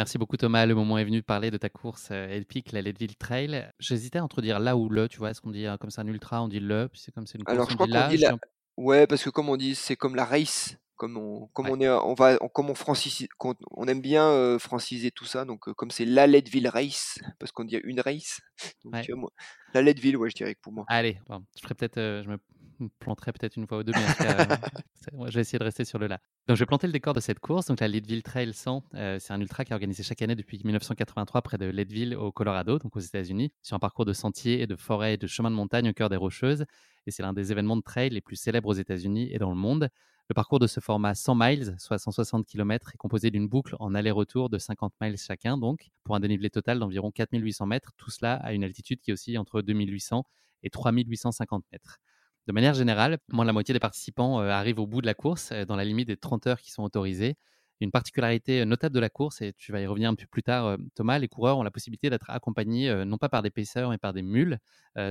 Merci beaucoup Thomas. Le moment est venu de parler de ta course épique, la Leadville Trail. J'hésitais entre dire là ou le, tu vois, est-ce qu'on dit comme c'est un ultra, on dit le, puis c'est comme c'est une course, Alors je crois qu'on dit la... Ouais, parce que comme on dit, c'est comme la race comme on, comme on est, on va, comme on francise, on aime bien franciser tout ça, donc comme c'est la Leadville Race, parce qu'on dit une race, donc la Leadville, ouais, je dirais que pour moi. Allez, je ferai peut-être, je me planterai peut-être une fois ou deux, mais je vais essayer de rester sur le là. Donc, je vais planter le décor de cette course. Donc, la Leadville Trail 100, c'est un ultra qui est organisé chaque année depuis 1983 près de Leadville, au Colorado, donc aux États-Unis, sur un parcours de sentiers et de forêts et de chemins de montagne au cœur des Rocheuses. Et c'est l'un des événements de trail les plus célèbres aux États-Unis et dans le monde. Le parcours de ce format 100 miles, soit 160 km, est composé d'une boucle en aller-retour de 50 miles chacun, donc pour un dénivelé total d'environ 4800 mètres, tout cela à une altitude qui oscille entre 2800 et 3850 mètres. De manière générale, moins de la moitié des participants euh, arrivent au bout de la course euh, dans la limite des 30 heures qui sont autorisées. Une particularité notable de la course, et tu vas y revenir un peu plus tard, Thomas, les coureurs ont la possibilité d'être accompagnés non pas par des paisseurs, mais par des mules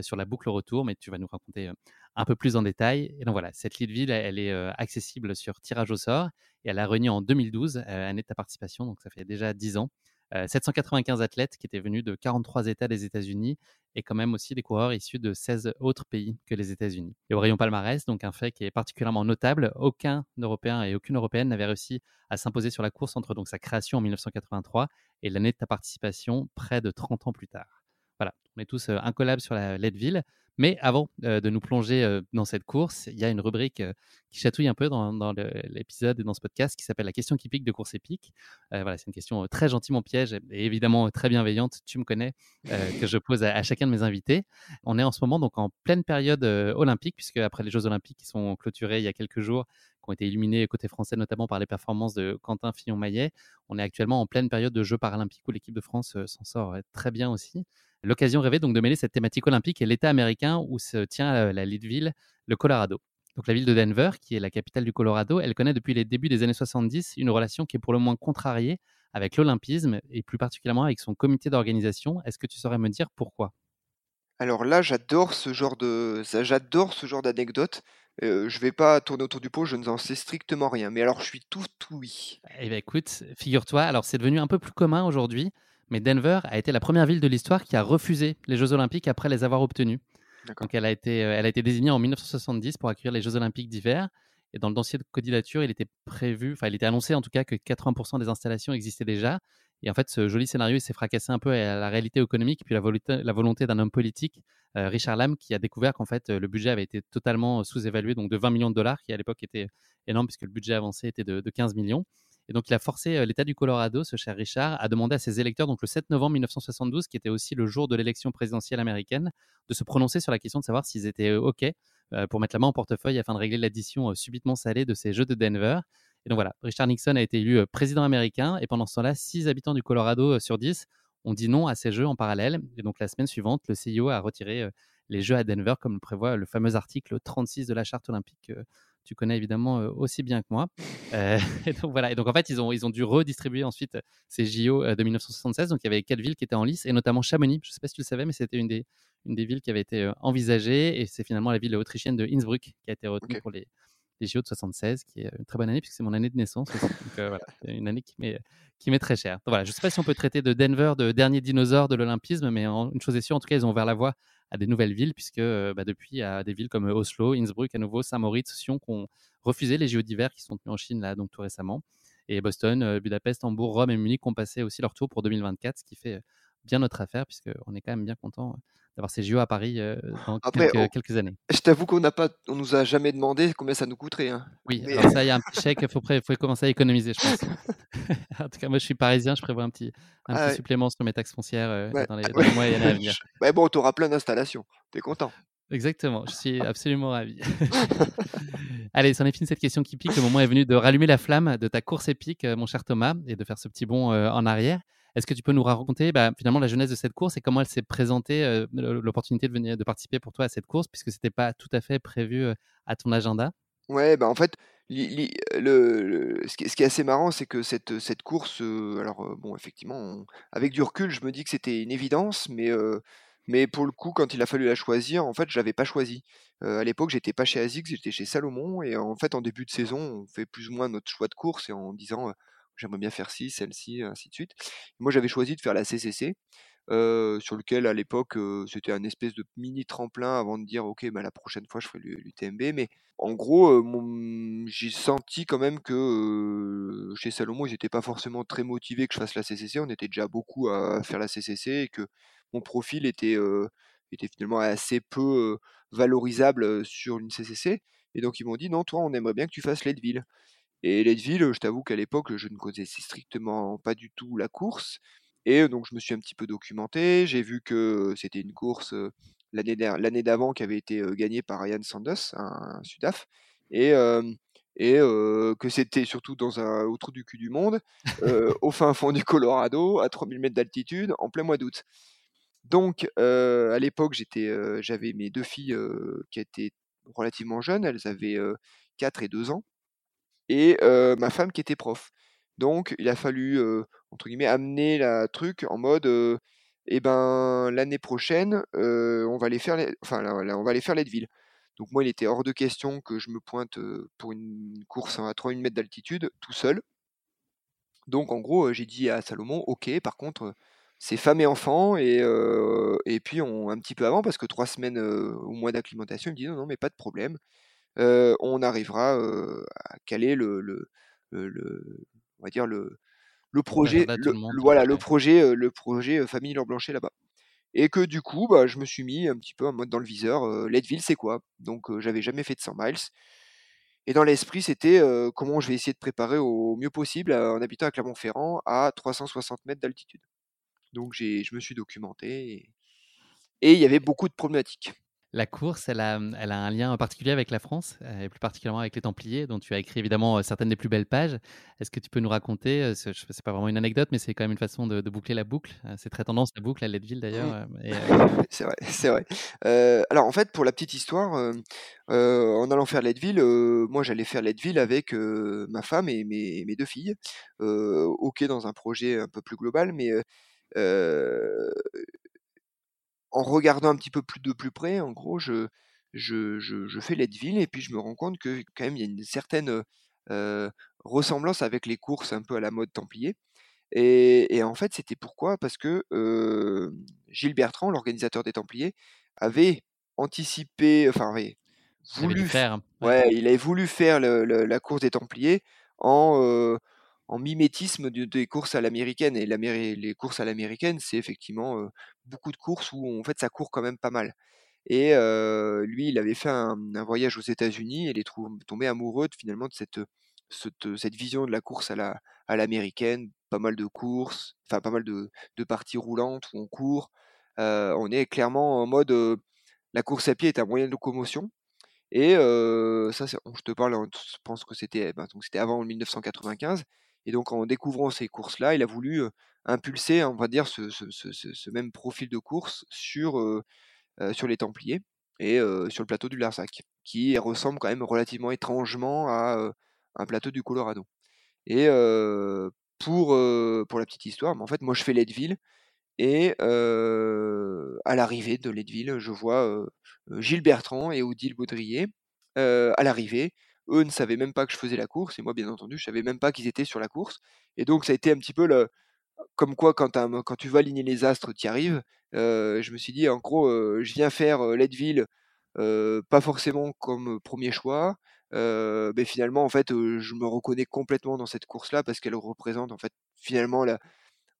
sur la boucle retour, mais tu vas nous raconter un peu plus en détail. Et donc voilà, cette Leadville, elle, elle est accessible sur tirage au sort, et elle a réuni en 2012, année de ta participation, donc ça fait déjà 10 ans. 795 athlètes qui étaient venus de 43 États des États-Unis et quand même aussi des coureurs issus de 16 autres pays que les États-Unis. Et au rayon palmarès, donc un fait qui est particulièrement notable, aucun Européen et aucune Européenne n'avait réussi à s'imposer sur la course entre donc sa création en 1983 et l'année de ta participation près de 30 ans plus tard. Voilà, on est tous incollables sur la Leadville. Mais avant de nous plonger dans cette course, il y a une rubrique qui chatouille un peu dans, l'épisode et dans ce podcast qui s'appelle la question qui pique de course épique. voilà, c'est une question très gentiment piège et évidemment très bienveillante, tu me connais, que je pose à, chacun de mes invités. On est en ce moment donc en pleine période olympique, puisque après les Jeux olympiques qui sont clôturés il y a quelques jours, qui ont été illuminés côté français notamment par les performances de Quentin Fillon-Maillet, on est actuellement en pleine période de Jeux paralympiques où l'équipe de France s'en sort très bien aussi. L'occasion rêvée donc de mêler cette thématique olympique et l'État américain où se tient la Leadville, le Colorado. Donc la ville de Denver, qui est la capitale du Colorado, elle connaît depuis les débuts des années 70 une relation qui est pour le moins contrariée avec l'olympisme et plus particulièrement avec son comité d'organisation. Est-ce que tu saurais me dire pourquoi? Alors là, j'adore ce genre de, j'adore ce genre d'anecdote. Euh, je vais pas tourner autour du pot, je n'en sais strictement rien. Mais alors, je suis tout, tout oui. Eh bien, écoute, figure-toi, alors c'est devenu un peu plus commun aujourd'hui mais Denver a été la première ville de l'histoire qui a refusé les Jeux Olympiques après les avoir obtenus. Donc elle a, été, euh, elle a été désignée en 1970 pour accueillir les Jeux Olympiques d'hiver. Et dans le dossier de candidature, il était prévu, enfin il était annoncé en tout cas que 80% des installations existaient déjà. Et en fait, ce joli scénario s'est fracassé un peu à la réalité économique, puis la volonté, la volonté d'un homme politique, euh, Richard Lam, qui a découvert qu'en fait le budget avait été totalement sous-évalué, donc de 20 millions de dollars, qui à l'époque était énorme puisque le budget avancé était de, de 15 millions. Et donc, il a forcé euh, l'État du Colorado, ce cher Richard, à demander à ses électeurs, donc le 7 novembre 1972, qui était aussi le jour de l'élection présidentielle américaine, de se prononcer sur la question de savoir s'ils étaient euh, OK euh, pour mettre la main en portefeuille afin de régler l'addition subitement salée de ces Jeux de Denver. Et donc voilà, Richard Nixon a été élu président américain et pendant ce temps-là, 6 habitants du Colorado sur 10 ont dit non à ces Jeux en parallèle. Et donc la semaine suivante, le CIO a retiré les Jeux à Denver, comme le prévoit le fameux article 36 de la Charte olympique tu connais évidemment aussi bien que moi. et donc voilà. Et donc en fait, ils ont, ils ont dû redistribuer ensuite ces JO de 1976. Donc il y avait quatre villes qui étaient en lice, et notamment Chamonix. Je ne sais pas si tu le savais, mais c'était une des, une des villes qui avait été envisagée. Et c'est finalement la ville autrichienne de Innsbruck qui a été retenue pour, les, les JO de 76, qui est une très bonne année puisque c'est mon année de naissance aussi. Donc voilà, une année qui m'est qui m'est très chère. Donc, voilà, je ne sais pas si on peut traiter de Denver de dernier dinosaure de l'olympisme, mais une chose est sûre, en tout cas, ils ont ouvert la voie à des nouvelles villes, puisque bah, depuis, il y a des villes comme Oslo, Innsbruck, à nouveau, Saint-Moritz, Sion, qui ont refusé les JO d'hiver qui sont tenus en Chine là, donc tout récemment. Et Boston, Budapest, Hambourg, Rome et Munich ont passé aussi leur tour pour 2024, ce qui fait bien notre affaire, puisqu'on est quand même bien content d'avoir ces JO à Paris dans quelques, années. Je t'avoue qu'on n'a pas, on nous a jamais demandé combien ça nous coûterait. Hein. Oui, alors ça, il y a un petit chèque, il faut, faut, commencer à économiser, je pense. en tout cas, moi, je suis parisien, je prévois un petit, un petit supplément sur mes taxes foncières dans, les, mois et années à venir. Ouais, bon, tu auras plein d'installations, tu es content. Exactement, je suis absolument ravi. Allez, c'en est fini cette question qui pique. Le moment est venu de rallumer la flamme de ta course épique, mon cher Thomas, et de faire ce petit bond en arrière. Est-ce que tu peux nous raconter bah, finalement la jeunesse de cette course et comment elle s'est présentée, l'opportunité de venir de participer pour toi à cette course, puisque ce n'était pas tout à fait prévu à ton agenda? Ouais, bah en fait, le, ce, qui, est assez marrant, c'est que cette, cette course, alors bon, effectivement, avec du recul, je me dis que c'était une évidence, mais, mais pour le coup, quand il a fallu la choisir, en fait, je l'avais pas choisi. à l'époque, j'étais pas chez ASICS, j'étais chez Salomon, et en fait, en début de saison, on fait plus ou moins notre choix de course et en disant j'aimerais bien faire ci, celle-ci, ainsi de suite. Moi, j'avais choisi de faire la CCC, sur lequel, à l'époque, c'était un espèce de mini tremplin avant de dire, ok, bah, la prochaine fois, je ferai l'UTMB. Mais en gros, j'ai senti quand même que chez Salomon, ils n'étaient pas forcément très motivés que je fasse la CCC. On était déjà beaucoup à faire la CCC et que mon profil était, était finalement assez peu valorisable sur une CCC. Et donc, ils m'ont dit, non, toi, on aimerait bien que tu fasses Leadville. Et Leadville, je t'avoue qu'à l'époque, je ne connaissais strictement pas du tout la course. Et donc, je me suis un petit peu documenté. J'ai vu que c'était une course l'année d'avant qui avait été gagnée par Ryan Sanders, un, Sudaf. Et, que c'était surtout dans un, au trou du cul du monde, au fin fond du Colorado, à 3000 mètres d'altitude, en plein mois d'août. Donc, à l'époque, j'avais mes deux filles qui étaient relativement jeunes, elles avaient 4 et 2 ans et ma femme qui était prof. Donc il a fallu, entre guillemets, amener la truc en mode, eh ben l'année prochaine, on va aller faire enfin on va aller faire Leadville. Donc moi, il était hors de question que je me pointe, pour une course à 3000 mètres d'altitude tout seul. Donc en gros, j'ai dit à Salomon: «OK, par contre, c'est femme et enfants et et puis un petit peu avant parce que trois semaines, au mois d'acclimatation». Il me dit: «Non, non, mais pas de problème» on arrivera à caler le, le, le, on va dire le, le projet, le, voilà, le projet, le projet famille Laure Blanchet là-bas. Et que du coup, bah, je me suis mis un petit peu en mode dans le viseur. Leadville, c'est quoi? Donc, j'avais jamais fait de 100 miles. Et dans l'esprit, c'était comment je vais essayer de préparer au mieux possible en habitant à Clermont-Ferrand à 360 mètres d'altitude. Donc, je me suis documenté et il y avait beaucoup de problématiques. La course, elle a, elle a un lien particulier avec la France, euh, et plus particulièrement avec les Templiers, dont tu as écrit évidemment euh, certaines des plus belles pages. Est-ce que tu peux nous raconter, euh, ce n'est pas vraiment une anecdote, mais c'est quand même une façon de, boucler la boucle. C'est très tendance la boucle à Leadville d'ailleurs. c'est vrai, c'est vrai. alors en fait, pour la petite histoire, en allant faire Leadville, moi j'allais faire Leadville avec ma femme et mes, mes deux filles. ok, dans un projet un peu plus global, mais en regardant un petit peu plus de plus près, en gros, je, je, je, fais Leadville et puis je me rends compte que quand même il y a une certaine ressemblance avec les courses un peu à la mode Templier. Et, en fait, c'était pourquoi? Parce que Gilles Bertrand, l'organisateur des Templiers, avait anticipé, enfin, avait voulu faire, ouais. il avait voulu faire la course des Templiers en en mimétisme des courses à l'américaine. Et les courses à l'américaine, c'est effectivement beaucoup de courses où en fait ça court quand même pas mal. Et lui, il avait fait un, voyage aux États-Unis et il est tombé amoureux de, finalement de cette, cette, vision de la course à la à l'américaine, pas mal de courses, enfin pas mal de, de, parties roulantes où on court. on est clairement en mode la course à pied est un moyen de locomotion. Et ça, je te parle, je pense que c'était ben, c'était avant 1995. Et donc en découvrant ces courses-là, il a voulu impulser, on va dire, ce, même profil de course sur, sur les Templiers et sur le plateau du Larzac, qui ressemble quand même relativement étrangement à un plateau du Colorado. Et pour, pour la petite histoire, en fait, moi je fais Leadville, et à l'arrivée de Leadville, je vois Gilles Bertrand et Odile Baudrier à l'arrivée eux ne savaient même pas que je faisais la course, et moi, bien entendu, je savais même pas qu'ils étaient sur la course. Et donc, ça a été un petit peu le, comme quoi, quand, tu vas aligner les astres, tu y arrives. je me suis dit, en gros, je viens faire Leadville, pas forcément comme premier choix. mais finalement, en fait, je me reconnais complètement dans cette course-là parce qu'elle représente, en fait, finalement, la,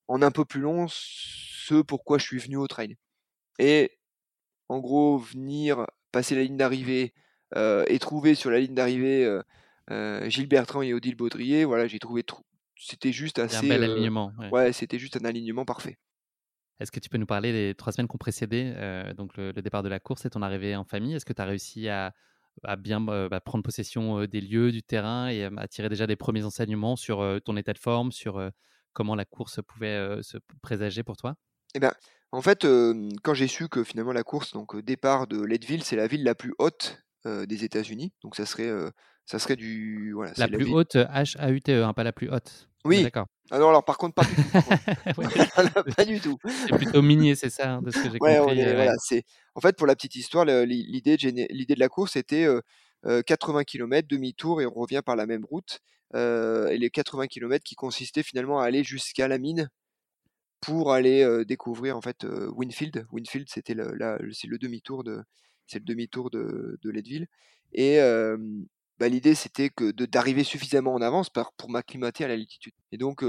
en un peu plus long, ce pourquoi je suis venu au trail. Et en gros, venir passer la ligne d'arrivée et trouver sur la ligne d'arrivée Gilles Bertrand et Odile Baudrier, voilà, j'ai trouvé c'était juste assez. Un bel alignement. Ouais, c'était juste un alignement parfait. Est-ce que tu peux nous parler des trois semaines qui ont précédé donc le, départ de la course et ton arrivée en famille? Est-ce que tu as réussi à, bien bah, prendre possession des lieux, du terrain et à tirer déjà des premiers enseignements sur ton état de forme, sur comment la course pouvait se présager pour toi? Eh bien, en fait, quand j'ai su que finalement la course, donc départ de Leadville, c'est la ville la plus haute des États-Unis, donc ça serait, ça serait du voilà. La plus haute H-A-U-T-E, hein, pas la plus haute. Oui. D'accord. Ah non, alors par contre, pas du tout. pas du tout. C'est plutôt minier, c'est ça, hein, de ce que j'ai compris. Euh, voilà. En fait, pour la petite histoire, l'idée de, l'idée de la course était 80 km, demi-tour, et on revient par la même route. et les 80 km qui consistaient finalement à aller jusqu'à la mine pour aller découvrir en fait Winfield. Winfield, c'était le demi-tour de, c'est le demi-tour de, de. Et bah, l'idée c'était que d'arriver suffisamment en avance pour m'acclimater à l'altitude. Et donc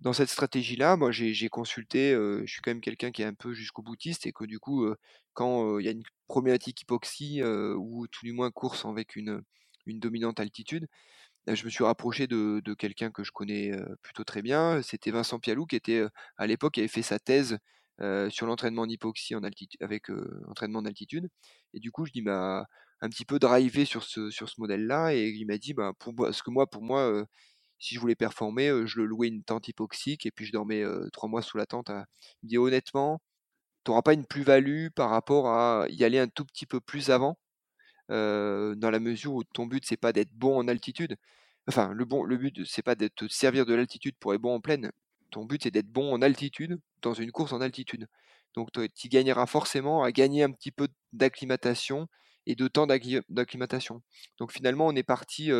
dans cette stratégie-là, moi j'ai consulté, je suis quand même quelqu'un qui est un peu jusqu'au boutiste et que du coup, quand il y a une problématique hypoxie ou tout du moins course avec une, une dominante altitude, je me suis rapproché de, quelqu'un que je connais plutôt très bien. C'était Vincent Pialou qui était à l'époque avait fait sa thèse sur l'entraînement en hypoxie en altitude, avec entraînement. Et du coup, je dis bah un petit peu drivé sur ce, sur ce modèle-là. Et il m'a dit, bah, pour, parce que moi, pour moi, si je voulais performer, je le louais une tente hypoxique et puis je dormais trois mois sous la tente. Il me dit, honnêtement, tu n'auras pas une plus-value par rapport à y aller un tout petit peu plus avant, dans la mesure où ton but, c'est pas d'être bon en altitude. Enfin, le, bon, le but, c'est pas de te servir de l'altitude pour être bon en pleine. Ton but, c'est d'être bon en altitude, dans une course en altitude. Donc, tu gagneras forcément à gagner un petit peu d'acclimatation et de temps d'acclimatation. Donc finalement, on est parti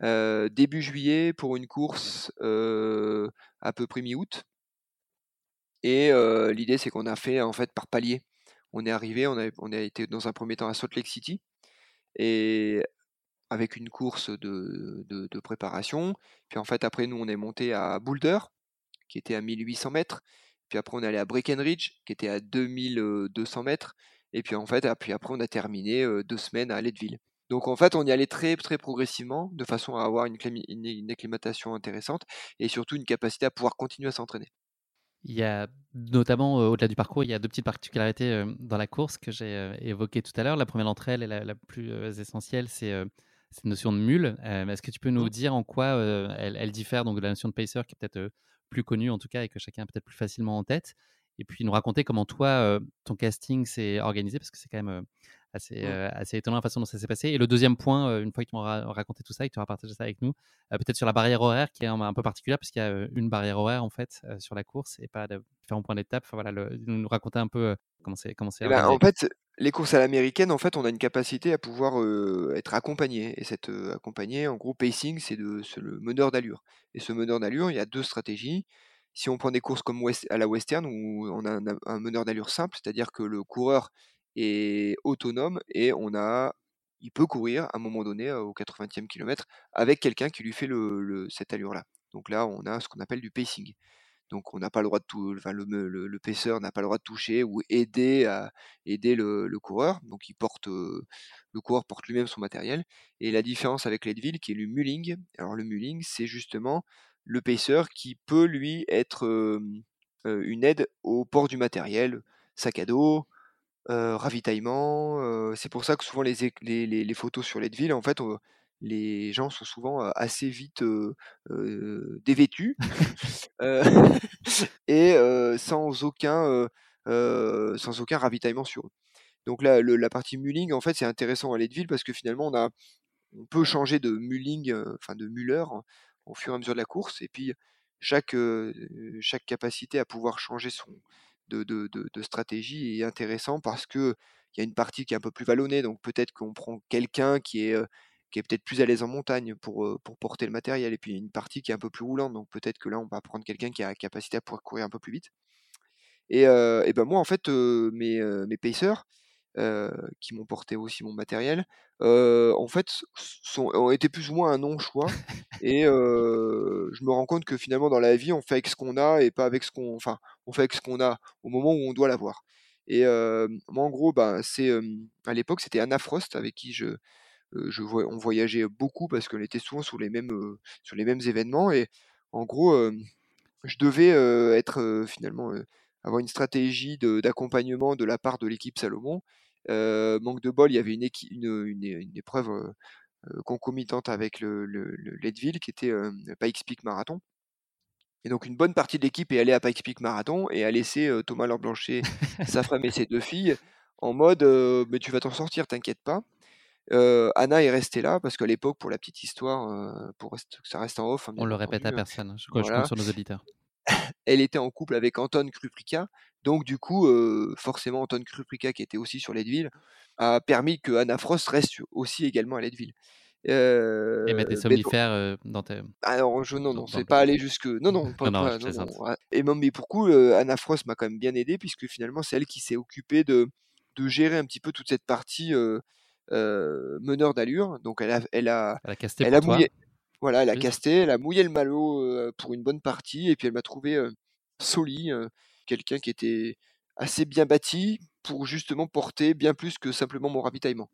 début juillet pour une course à peu près mi-août. Et l'idée, c'est qu'on a fait en fait par palier. On est arrivé, on a, été dans un premier temps à Salt Lake City et avec une course de, de, préparation. Puis en fait, après, nous, on est monté à Boulder, qui était à 1800 mètres. Puis après, on est allé à Breckenridge, qui était à 2200 mètres. Et puis en fait, puis après, on a terminé deux semaines à Leadville. Donc en fait, on y allait très très progressivement, de façon à avoir une, une, acclimatation intéressante et surtout une capacité à pouvoir continuer à s'entraîner. Il y a notamment, au-delà du parcours, il y a deux petites particularités dans la course que j'ai évoquées tout à l'heure. La première d'entre elles, et la, plus essentielle, c'est cette notion de mule. Est-ce que tu peux nous mmh. dire en quoi elle, elle, diffère donc, de la notion de pacer, qui est peut-être plus connue en tout cas et que chacun a peut-être plus facilement en tête. Et puis nous raconter comment toi, ton casting s'est organisé, parce que c'est quand même assez, assez étonnant la façon dont ça s'est passé. Et le deuxième point, une fois que tu m'auras raconté tout ça et que tu auras partagé ça avec nous, peut-être sur la barrière horaire qui est un, peu particulière, puisqu'il y a une barrière horaire en fait sur la course et pas de différents points d'étape. Enfin, voilà, le, nous raconter un peu comment c'est comment eh ben, En fait, les courses à l'américaine, en fait, on a une capacité à pouvoir être accompagné. Et cette accompagné, en gros, pacing, c'est le meneur d'allure. Et ce meneur d'allure, il y a deux stratégies. Si on prend des courses comme à la western, où on a un, meneur d'allure simple, c'est-à-dire que le coureur est autonome et on a, il peut courir à un moment donné au 80e kilomètre avec quelqu'un qui lui fait le, cette allure-là. Donc là, on a ce qu'on appelle du pacing. Donc on n'a pas le droit de tout, le, le, paisseur n'a pas le droit de toucher ou aider à aider le, coureur. Donc il porte, le coureur porte lui-même son matériel. Et la différence avec Leadville, qui est le mulling. Alors le mulling, c'est justement le pacer qui peut lui être une aide au port du matériel, sac à dos, ravitaillement. c'est pour ça que souvent les, les, photos sur Leadville, en fait, les gens sont souvent assez vite dévêtus et sans aucun sans aucun ravitaillement sur eux. Donc là, la partie mulling, en fait, c'est intéressant à Leadville parce que finalement, on a on peut changer de mulling, enfin de muller au fur et à mesure de la course. Et puis, chaque, chaque capacité à pouvoir changer son, de, de, de, stratégie est intéressant parce qu'il y a une partie qui est un peu plus vallonnée. Donc, peut-être qu'on prend quelqu'un qui est qui est peut-être plus à l'aise en montagne pour, pour porter le matériel, et puis une partie qui est un peu plus roulante, donc peut-être que là, on va prendre quelqu'un qui a la capacité à pouvoir courir un peu plus vite. Et, et ben moi, en fait, mes, mes pacers, qui m'ont porté aussi mon matériel, en fait, ont été plus ou moins un non-choix. et je me rends compte que finalement, dans la vie, on fait avec ce qu'on a et pas avec ce qu'on. Enfin, on fait avec ce qu'on a au moment où on doit l'avoir. Et moi, en gros, ben, c'est à l'époque, c'était Anna Frost avec qui je, je on voyageait beaucoup parce qu'on était souvent sur les mêmes, sur les mêmes événements. Et en gros, je devais être finalement avoir une stratégie d'accompagnement de, la part de l'équipe Salomon. Manque de bol, il y avait une, une, une, épreuve concomitante avec le, le, Leadville qui était le Pikes Peak Marathon. Et donc une bonne partie de l'équipe est allée à Pikes Peak Marathon et a laissé Thomas Blanchet, sa femme et ses deux filles en mode mais tu vas t'en sortir, t'inquiète pas. Anna est restée là parce qu'à l'époque, pour la petite histoire, pour que ça reste en off. Hein, On le répète à personne, je, crois, je compte sur nos auditeurs elle était en couple avec Anton Kruprika. Donc, du coup, forcément, Anton Kruprika, qui était aussi sur Leadville, a permis que Anna Frost reste aussi également à Leadville. et mettre des somnifères dans tes. Alors, je, non, non, c'est pas aller jusque. Non, non, pas. non, Et même, mais pour coup, Anna Frost m'a quand même bien aidé, puisque finalement, c'est elle qui s'est occupée de, de gérer un petit peu toute cette partie meneur d'allure. Donc, elle a, elle a, elle a, casté elle a mouillé. Voilà, elle a casté, elle a mouillé le malot pour une bonne partie, et puis elle m'a trouvé Soli, quelqu'un qui était assez bien bâti pour justement porter bien plus que simplement mon ravitaillement.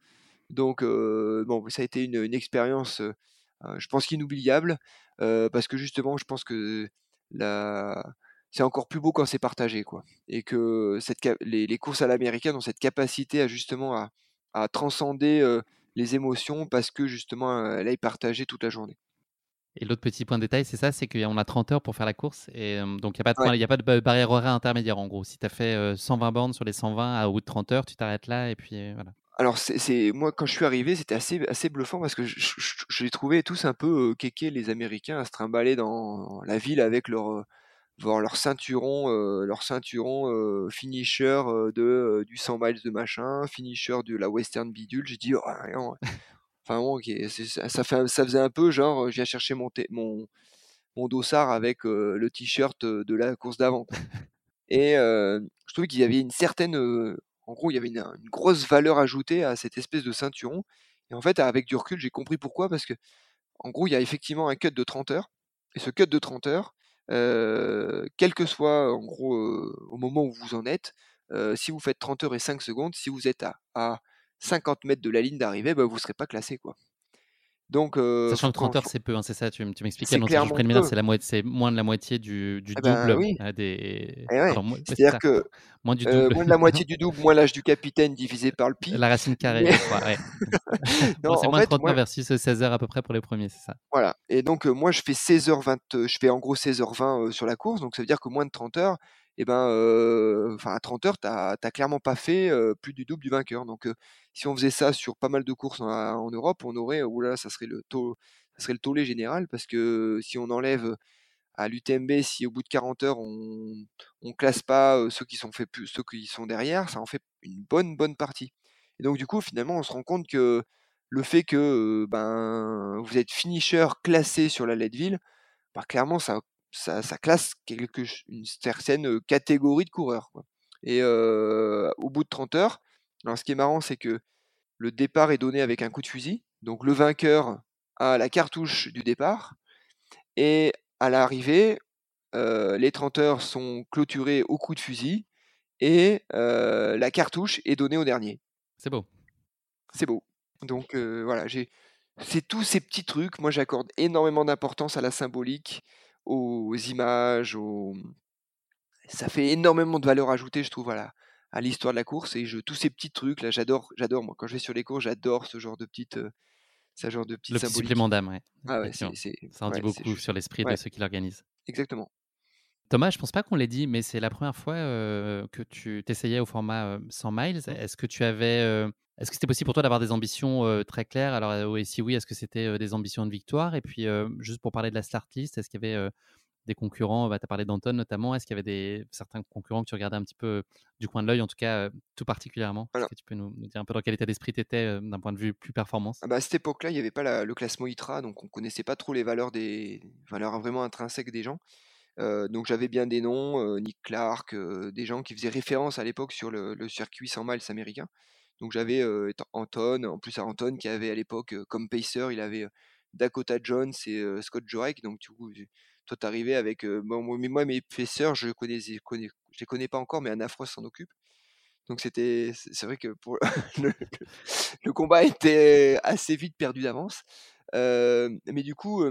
Donc, bon, ça a été une, expérience, je pense, inoubliable, parce que justement, je pense que la... c'est encore plus beau quand c'est partagé, quoi. Et que cette, les, courses à l'américaine ont cette capacité à justement à, à transcender les émotions parce que justement, elle a partagé toute la journée. Et l'autre petit point de détail, c'est ça, c'est qu'on a 30 heures pour faire la course. Et donc, il n'y a, pas de, a pas de barrière horaire intermédiaire, en gros. Si tu as fait 120 bornes sur les 120 à au bout de 30 heures, tu t'arrêtes là et puis voilà. Alors, c'est moi, quand je suis arrivé, c'était assez, assez bluffant parce que je, les trouvais tous un peu kékés, les Américains, à se trimballer dans la ville avec leur, leur ceinturon, leur ceinturon finisher de, du 100 miles de machin, finisher de la Western Bidule. J'ai dit, oh, Enfin bon, ça, faisait un peu genre, je viens chercher mon, mon, mon dossard avec le t-shirt de la course d'avant. Et je trouvais qu'il y avait une certaine, en gros, il y avait une, grosse valeur ajoutée à cette espèce de ceinturon. Et en fait, avec du recul, j'ai compris pourquoi, parce que, en gros, il y a effectivement un cut de 30 heures. Et ce cut de 30 heures, quel que soit, en gros, au moment où vous en êtes, si vous faites 30 heures et 5 secondes, si vous êtes à 50 mètres de la ligne d'arrivée, bah, vous ne serez pas classé. Quoi. Donc, Sachant que 30 heures, c'est peu, hein, c'est ça, tu, tu m'expliquais. c'est moins de la moitié du, du eh ben double hein, des. Eh C'est-à-dire que moins, du double. moins de la moitié du double, moins l'âge du capitaine divisé par le pi. La racine carrée, ouais. c'est moins de 30 heures versus 16 heures à peu près pour les premiers, c'est ça. Voilà. Et donc, moi, je fais 16h20, je fais en gros 16h20 sur la course, donc ça veut dire que moins de 30 heures, et ben, enfin à 30 heures, tu n'as clairement pas fait plus du double du vainqueur. Donc, si on faisait ça sur pas mal de courses en, Europe, on aurait, oula, ça serait le ça serait le tollé général parce que si on enlève à l'UTMB, si au bout de 40 heures on ne classe pas ceux qui sont plus, ceux qui sont derrière, ça en fait une bonne bonne partie. Et donc du coup, finalement, on se rend compte que le fait que ben vous êtes finisher classé sur la Leadville, bah, clairement ça ça, classe quelque, une certaine catégorie de coureurs. Et au bout de 30 heures, alors ce qui est marrant, c'est que le départ est donné avec un coup de fusil. Donc le vainqueur a la cartouche du départ. Et à l'arrivée, les 30 heures sont clôturées au coup de fusil. Et la cartouche est donnée au dernier. C'est beau. C'est beau. Donc voilà, j'ai c'est tous ces petits trucs. Moi, j'accorde énormément d'importance à la symbolique aux images, ça fait énormément de valeur ajoutée, je trouve, à à l'histoire de la course. Et je, tous ces petits trucs là, j'adore, j'adore. Moi, quand je vais sur les courses, j'adore ce genre de petites, ce genre de petites Le petit supplément d'âme, ouais. Ah ouais, ça en dit beaucoup sur l'esprit de ceux qui l'organisent. Exactement. Thomas, je pense pas qu'on l'ait dit, mais c'est la première fois que tu t'essayais au format 100 miles. Mmh. Est-ce que tu avais, est-ce que c'était possible pour toi d'avoir des ambitions très claires? Alors, et si oui, est-ce que c'était des ambitions de victoire? Et puis, juste pour parler de la start list, est-ce qu'il y avait des concurrents? Bah, Tu as parlé d'Anton notamment. Est-ce qu'il y avait des, certains concurrents que tu regardais un petit peu du coin de l'œil, en tout cas tout particulièrement Est-ce que tu peux nous, dire un peu dans quel état d'esprit tu étais d'un point de vue plus performance? Ah bah, À cette époque-là, il n'y avait pas le classement ITRA, donc on ne connaissait pas trop les valeurs, des valeurs vraiment intrinsèques des gens. Donc j'avais bien des noms, Nick Clark, des gens qui faisaient référence à l'époque sur le, circuit 100 miles américain. Donc j'avais Anton, en plus à Anton qui avait à l'époque comme pacer, il avait Dakota Jones et Scott Jurek. Donc coup, toi t'arrivais avec moi mes pacers, je connais, je les connais pas encore, mais Anafros s'en occupe. Donc c'était, c'est vrai que le, combat était assez vite perdu d'avance. mais du coup,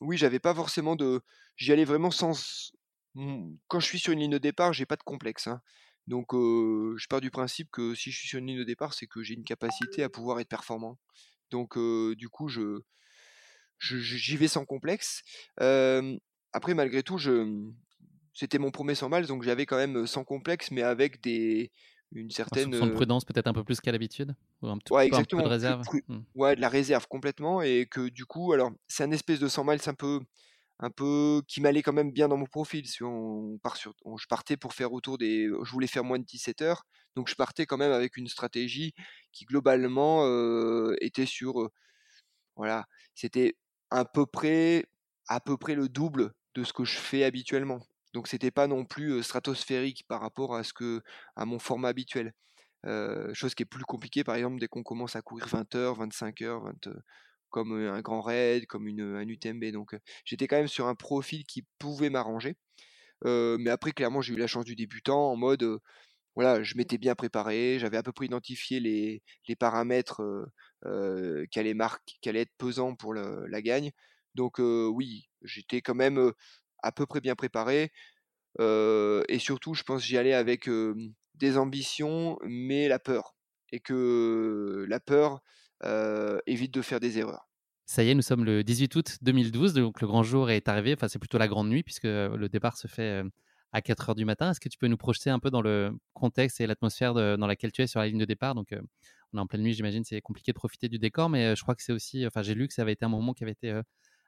oui, j'avais pas forcément de, j'y allais vraiment sans. Mmh, quand je suis sur une ligne de départ, j'ai pas de complexe. Hein. Donc, je pars du principe que si je suis sur une ligne de départ, c'est que j'ai une capacité à pouvoir être performant. Donc, du coup, je, j'y vais sans complexe. après, malgré tout, c'était mon premier 100 miles, donc j'avais quand même sans complexe, mais avec des, une certaine. de prudence peut-être un peu plus qu'à l'habitude un, ouais, exactement, un peu de réserve mmh. Ouais, de la réserve complètement. Et que du coup, alors, c'est un espèce de 100 miles un peu un peu qui m'allait quand même bien dans mon profil. Si on part sur, je partais pour faire autour des, je voulais faire moins de 17 heures, donc je partais quand même avec une stratégie qui globalement était sur, voilà, c'était à peu près, à peu près le double de ce que je fais habituellement. Donc c'était pas non plus stratosphérique par rapport à ce que, à mon format habituel. chose qui est plus compliquée par exemple dès qu'on commence à courir 20 heures, 25 heures, 20, comme un grand raid, comme une, un UTMB. Donc j'étais quand même sur un profil qui pouvait m'arranger. mais après, clairement, j'ai eu la chance du débutant en mode, voilà, je m'étais bien préparé, j'avais à peu près identifié les, les paramètres allaient qui, allaient être pesants pour la gagne. Donc oui, j'étais quand même à peu près bien préparé. et surtout, je pense j'y allais avec des ambitions, mais la peur. Et que la peur, évite de faire des erreurs. Ça y est, nous sommes le 18 août 2012, donc le grand jour est arrivé. Enfin, c'est plutôt la grande nuit puisque le départ se fait à 4 heures du matin. Est-ce que tu peux nous projeter un peu dans le contexte et l'atmosphère dans laquelle tu es sur la ligne de départ? Donc, on est en pleine nuit, j'imagine, c'est compliqué de profiter du décor, mais je crois que c'est aussi, enfin, j'ai lu que ça avait été un moment qui avait été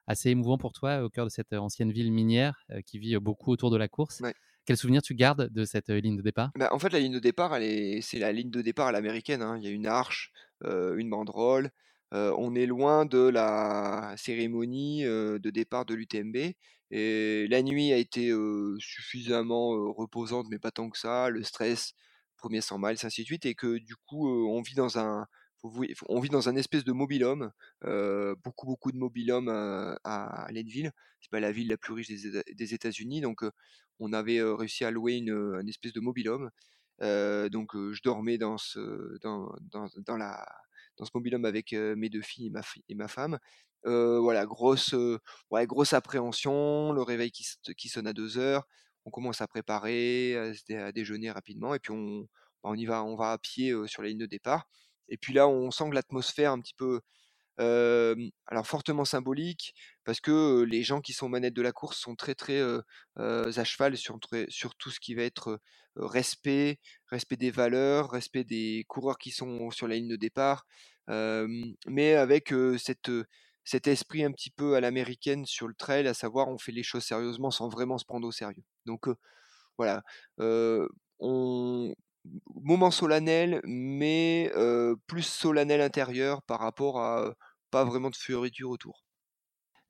assez émouvant pour toi au cœur de cette ancienne ville minière qui vit beaucoup autour de la course. Quel souvenir tu gardes de cette ligne de départ? Bah, En fait, la ligne de départ, c'est la ligne de départ à l'américaine. Hein. Il y a une arche, une banderole. on est loin de la cérémonie de départ de l'UTMB. Et la nuit a été suffisamment reposante, mais pas tant que ça. Le stress, premier 100 miles, ainsi de suite. Et que du coup, on vit dans un, on vit dans un espèce de mobilhome, beaucoup beaucoup de mobilhome à, à Leadville. C'est pas la ville la plus riche des, États-Unis, donc on avait réussi à louer une, un espèce de mobilhome. donc je dormais dans ce dans, dans, la dans ce avec mes deux filles et ma, et ma femme. voilà, grosse, grosse appréhension, le réveil qui, sonne à 2 heures, on commence à préparer, à, à déjeuner rapidement, et puis on, bah, on y va, on va à pied sur la ligne de départ. Et puis là, on sent que l'atmosphère un petit peu, alors fortement symbolique, parce que les gens qui sont manettes de la course sont très très à cheval sur, sur, tout ce qui va être respect, respect des valeurs, respect des coureurs qui sont sur la ligne de départ, mais avec cette, cet esprit un petit peu à l'américaine sur le trail, à savoir on fait les choses sérieusement sans vraiment se prendre au sérieux. Donc voilà, on, moment solennel, mais plus solennel intérieur par rapport à pas vraiment de fioriture autour.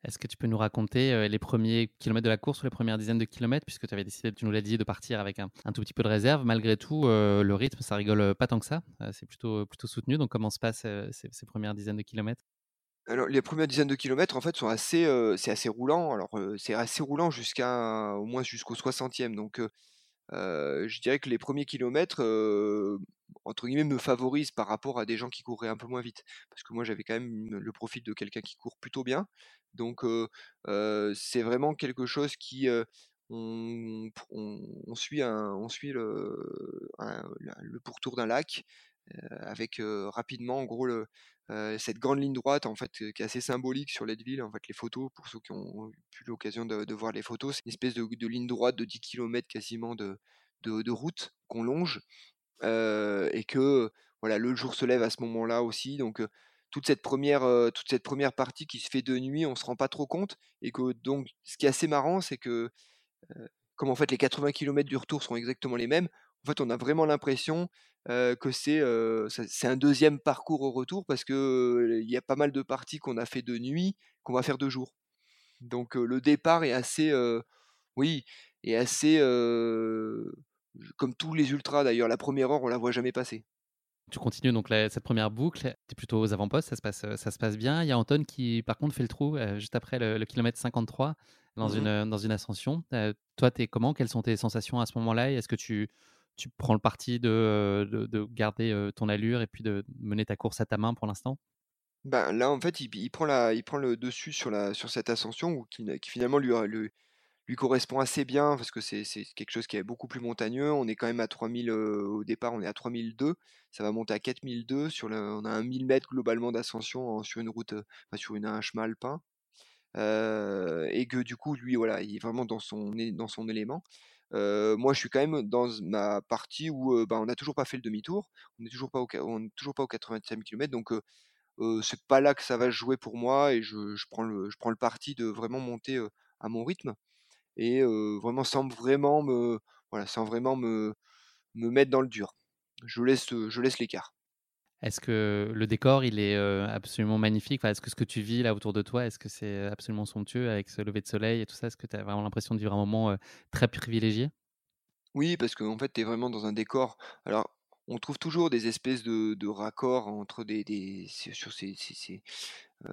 Est-ce que tu peux nous raconter les premiers kilomètres de la course ou les premières dizaines de kilomètres, puisque tu avais décidé, tu nous l'as dit, de partir avec un, tout petit peu de réserve. Malgré tout, le rythme, ça rigole pas tant que ça. c'est plutôt, plutôt soutenu. Donc, comment se passent ces, premières dizaines de kilomètres? Alors, les premières dizaines de kilomètres, en fait, sont assez, c'est assez roulant. Alors, c'est assez roulant jusqu'à au moins jusqu'au 60e. Donc, je dirais que les premiers kilomètres, entre guillemets, me favorisent par rapport à des gens qui couraient un peu moins vite. Parce que moi, j'avais quand même le profil de quelqu'un qui court plutôt bien. Donc, c'est vraiment quelque chose qui... On, suit, on suit le, le pourtour d'un lac avec rapidement, en gros, le, cette grande ligne droite en fait qui est assez symbolique sur Leadville en fait les photos pour ceux qui ont eu l'occasion de, voir les photos c'est une espèce de, ligne droite de 10 km quasiment de, de, route qu'on longe et que voilà le jour se lève à ce moment là aussi. Donc toute cette première, toute cette première partie qui se fait de nuit, on se rend pas trop compte et que donc ce qui est assez marrant, c'est que comme en fait les 80 km du retour sont exactement les mêmes, en fait on a vraiment l'impression que c'est un deuxième parcours au retour parce que il y a pas mal de parties qu'on a fait de nuit qu'on va faire de jour. Donc le départ est assez, oui, est assez comme tous les ultras d'ailleurs. La première heure on la voit jamais passer. Tu continues donc cette première boucle, tu es plutôt aux avant-postes, ça se, passe, ça se passe bien. Il y a Anton qui, par contre, fait le trou juste après le, kilomètre 53 dans, mmh une, dans une ascension. toi, tu es comment? Quelles sont tes sensations à ce moment-là Est-ce que tu, tu prends le parti de, de, garder ton allure et puis de mener ta course à ta main pour l'instant? Ben, Là, en fait, il, prend la, il prend le dessus sur, la, sur cette ascension qui, finalement lui, lui, correspond assez bien parce que c'est quelque chose qui est beaucoup plus montagneux. On est quand même à 3000 au départ, on est à 3002. Ça va monter à 4002. Sur on a un 1000 mètres globalement d'ascension sur une route, sur une, un chemin alpin. et que du coup, lui, voilà, il est vraiment dans son, dans son élément. Moi, je suis quand même dans ma partie où bah, on n'a toujours pas fait le demi-tour. On n'est toujours pas au, on toujours pas au 85 km. Donc, c'est pas là que ça va jouer pour moi et je, je, prends, le, je prends le parti de vraiment monter à mon rythme et vraiment sans vraiment me voilà sans vraiment me me mettre dans le dur. Je laisse je laisse l'écart. Est-ce que le décor, il est absolument magnifique? Est-ce que ce que tu vis là autour de toi, est-ce que c'est absolument somptueux avec ce lever de soleil et tout ça? Est-ce que tu as vraiment l'impression de vivre un moment très privilégié? Oui, parce qu'en en fait, tu es vraiment dans un décor. Alors, on trouve toujours des espèces de, raccords entre des, sur ces, ces,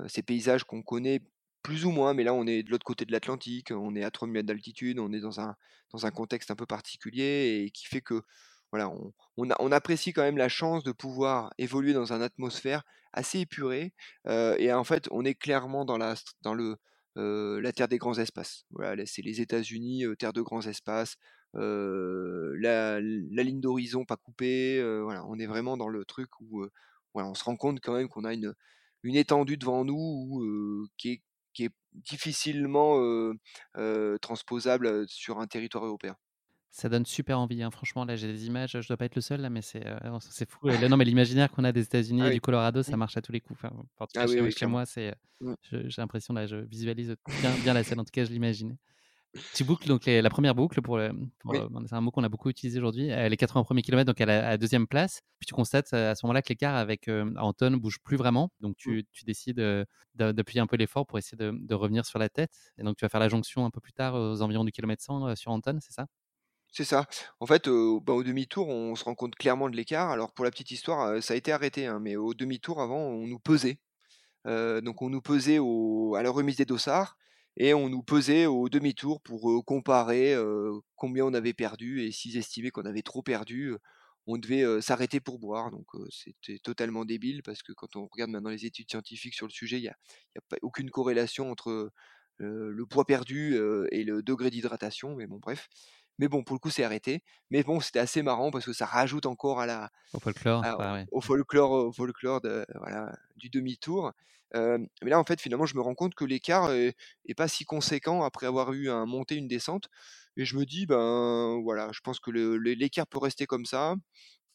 ces paysages qu'on connaît plus ou moins, mais là on est de l'autre côté de l'Atlantique, on est à 3000 mètres d'altitude, on est dans un, dans un contexte un peu particulier et qui fait que voilà, on, apprécie quand même la chance de pouvoir évoluer dans une atmosphère assez épurée et en fait on est clairement dans la, dans le, la terre des grands espaces. Voilà, c'est les États-Unis, terre de grands espaces, la, ligne d'horizon pas coupée. voilà, on est vraiment dans le truc où on se rend compte quand même qu'on a une, une étendue devant nous qui est difficilement transposable sur un territoire européen. Ça donne super envie, hein. franchement. Là, j'ai des images. Je dois pas être le seul là, mais c'est c'est fou. non, mais l'imaginaire qu'on a des États-Unis ah et du Colorado, ça marche à tous les coups. Enfin, ah chez, moi, c'est. Mmh. J'ai l'impression là, je visualise bien, bien la scène. En tout cas, je l'imagine. Tu boucles donc la première boucle pour, euh, c'est un mot qu'on a beaucoup utilisé aujourd'hui. les 80 premiers kilomètres donc à la, deuxième place. Puis tu constates à ce moment-là que l'écart avec euh, Anton bouge plus vraiment. Donc tu, mmh. décides euh, d'appuyer un peu l'effort pour essayer de, revenir sur la tête. Et donc tu vas faire la jonction un peu plus tard aux environs du kilomètre 100 sur Anton, c'est ça? C'est ça. En fait, bah, au demi-tour, on se rend compte clairement de l'écart. Alors pour la petite histoire, ça a été arrêté, hein, mais au demi-tour avant, on nous pesait. donc on nous pesait à la remise des dossards et on nous pesait au demi-tour pour comparer combien on avait perdu et s'ils estimaient qu'on avait trop perdu, on devait s'arrêter pour boire. Donc c'était totalement débile parce que quand on regarde maintenant les études scientifiques sur le sujet, il n'y a, a pas, aucune corrélation entre le poids perdu et le degré d'hydratation. Mais bon, bref. Mais bon, pour le coup, c'est arrêté. Mais bon, c'était assez marrant parce que ça rajoute encore à la, au folklore, au, folklore, au folklore de, voilà, du demi-tour. mais là, en fait, finalement, je me rends compte que l'écart est, pas si conséquent après avoir eu un montée, une descente. Et je me dis, ben voilà, je pense que l'écart peut rester comme ça.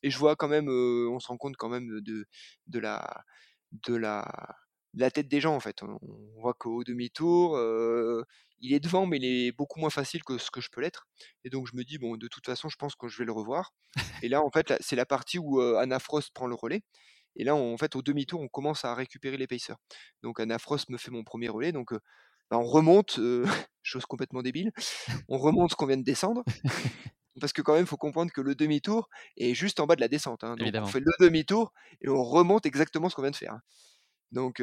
Et je vois quand même, on se rend compte quand même de, de la, de la, la tête des gens en fait. On, voit qu'au demi-tour, il est devant, mais il est beaucoup moins facile que ce que je peux l'être. Et donc je me dis bon, de toute façon, je pense que je vais le revoir. Et là, en fait, c'est la partie où Anna Frost prend le relais. Et là, en fait, au demi-tour, on commence à récupérer les pacers. Donc Anna Frost me fait mon premier relais. Donc bah, on remonte, chose complètement débile. On remonte ce qu'on vient de descendre. parce que quand même, il faut comprendre que le demi-tour est juste en bas de la descente. Hein. Donc on fait le demi-tour et on remonte exactement ce qu'on vient de faire. Donc,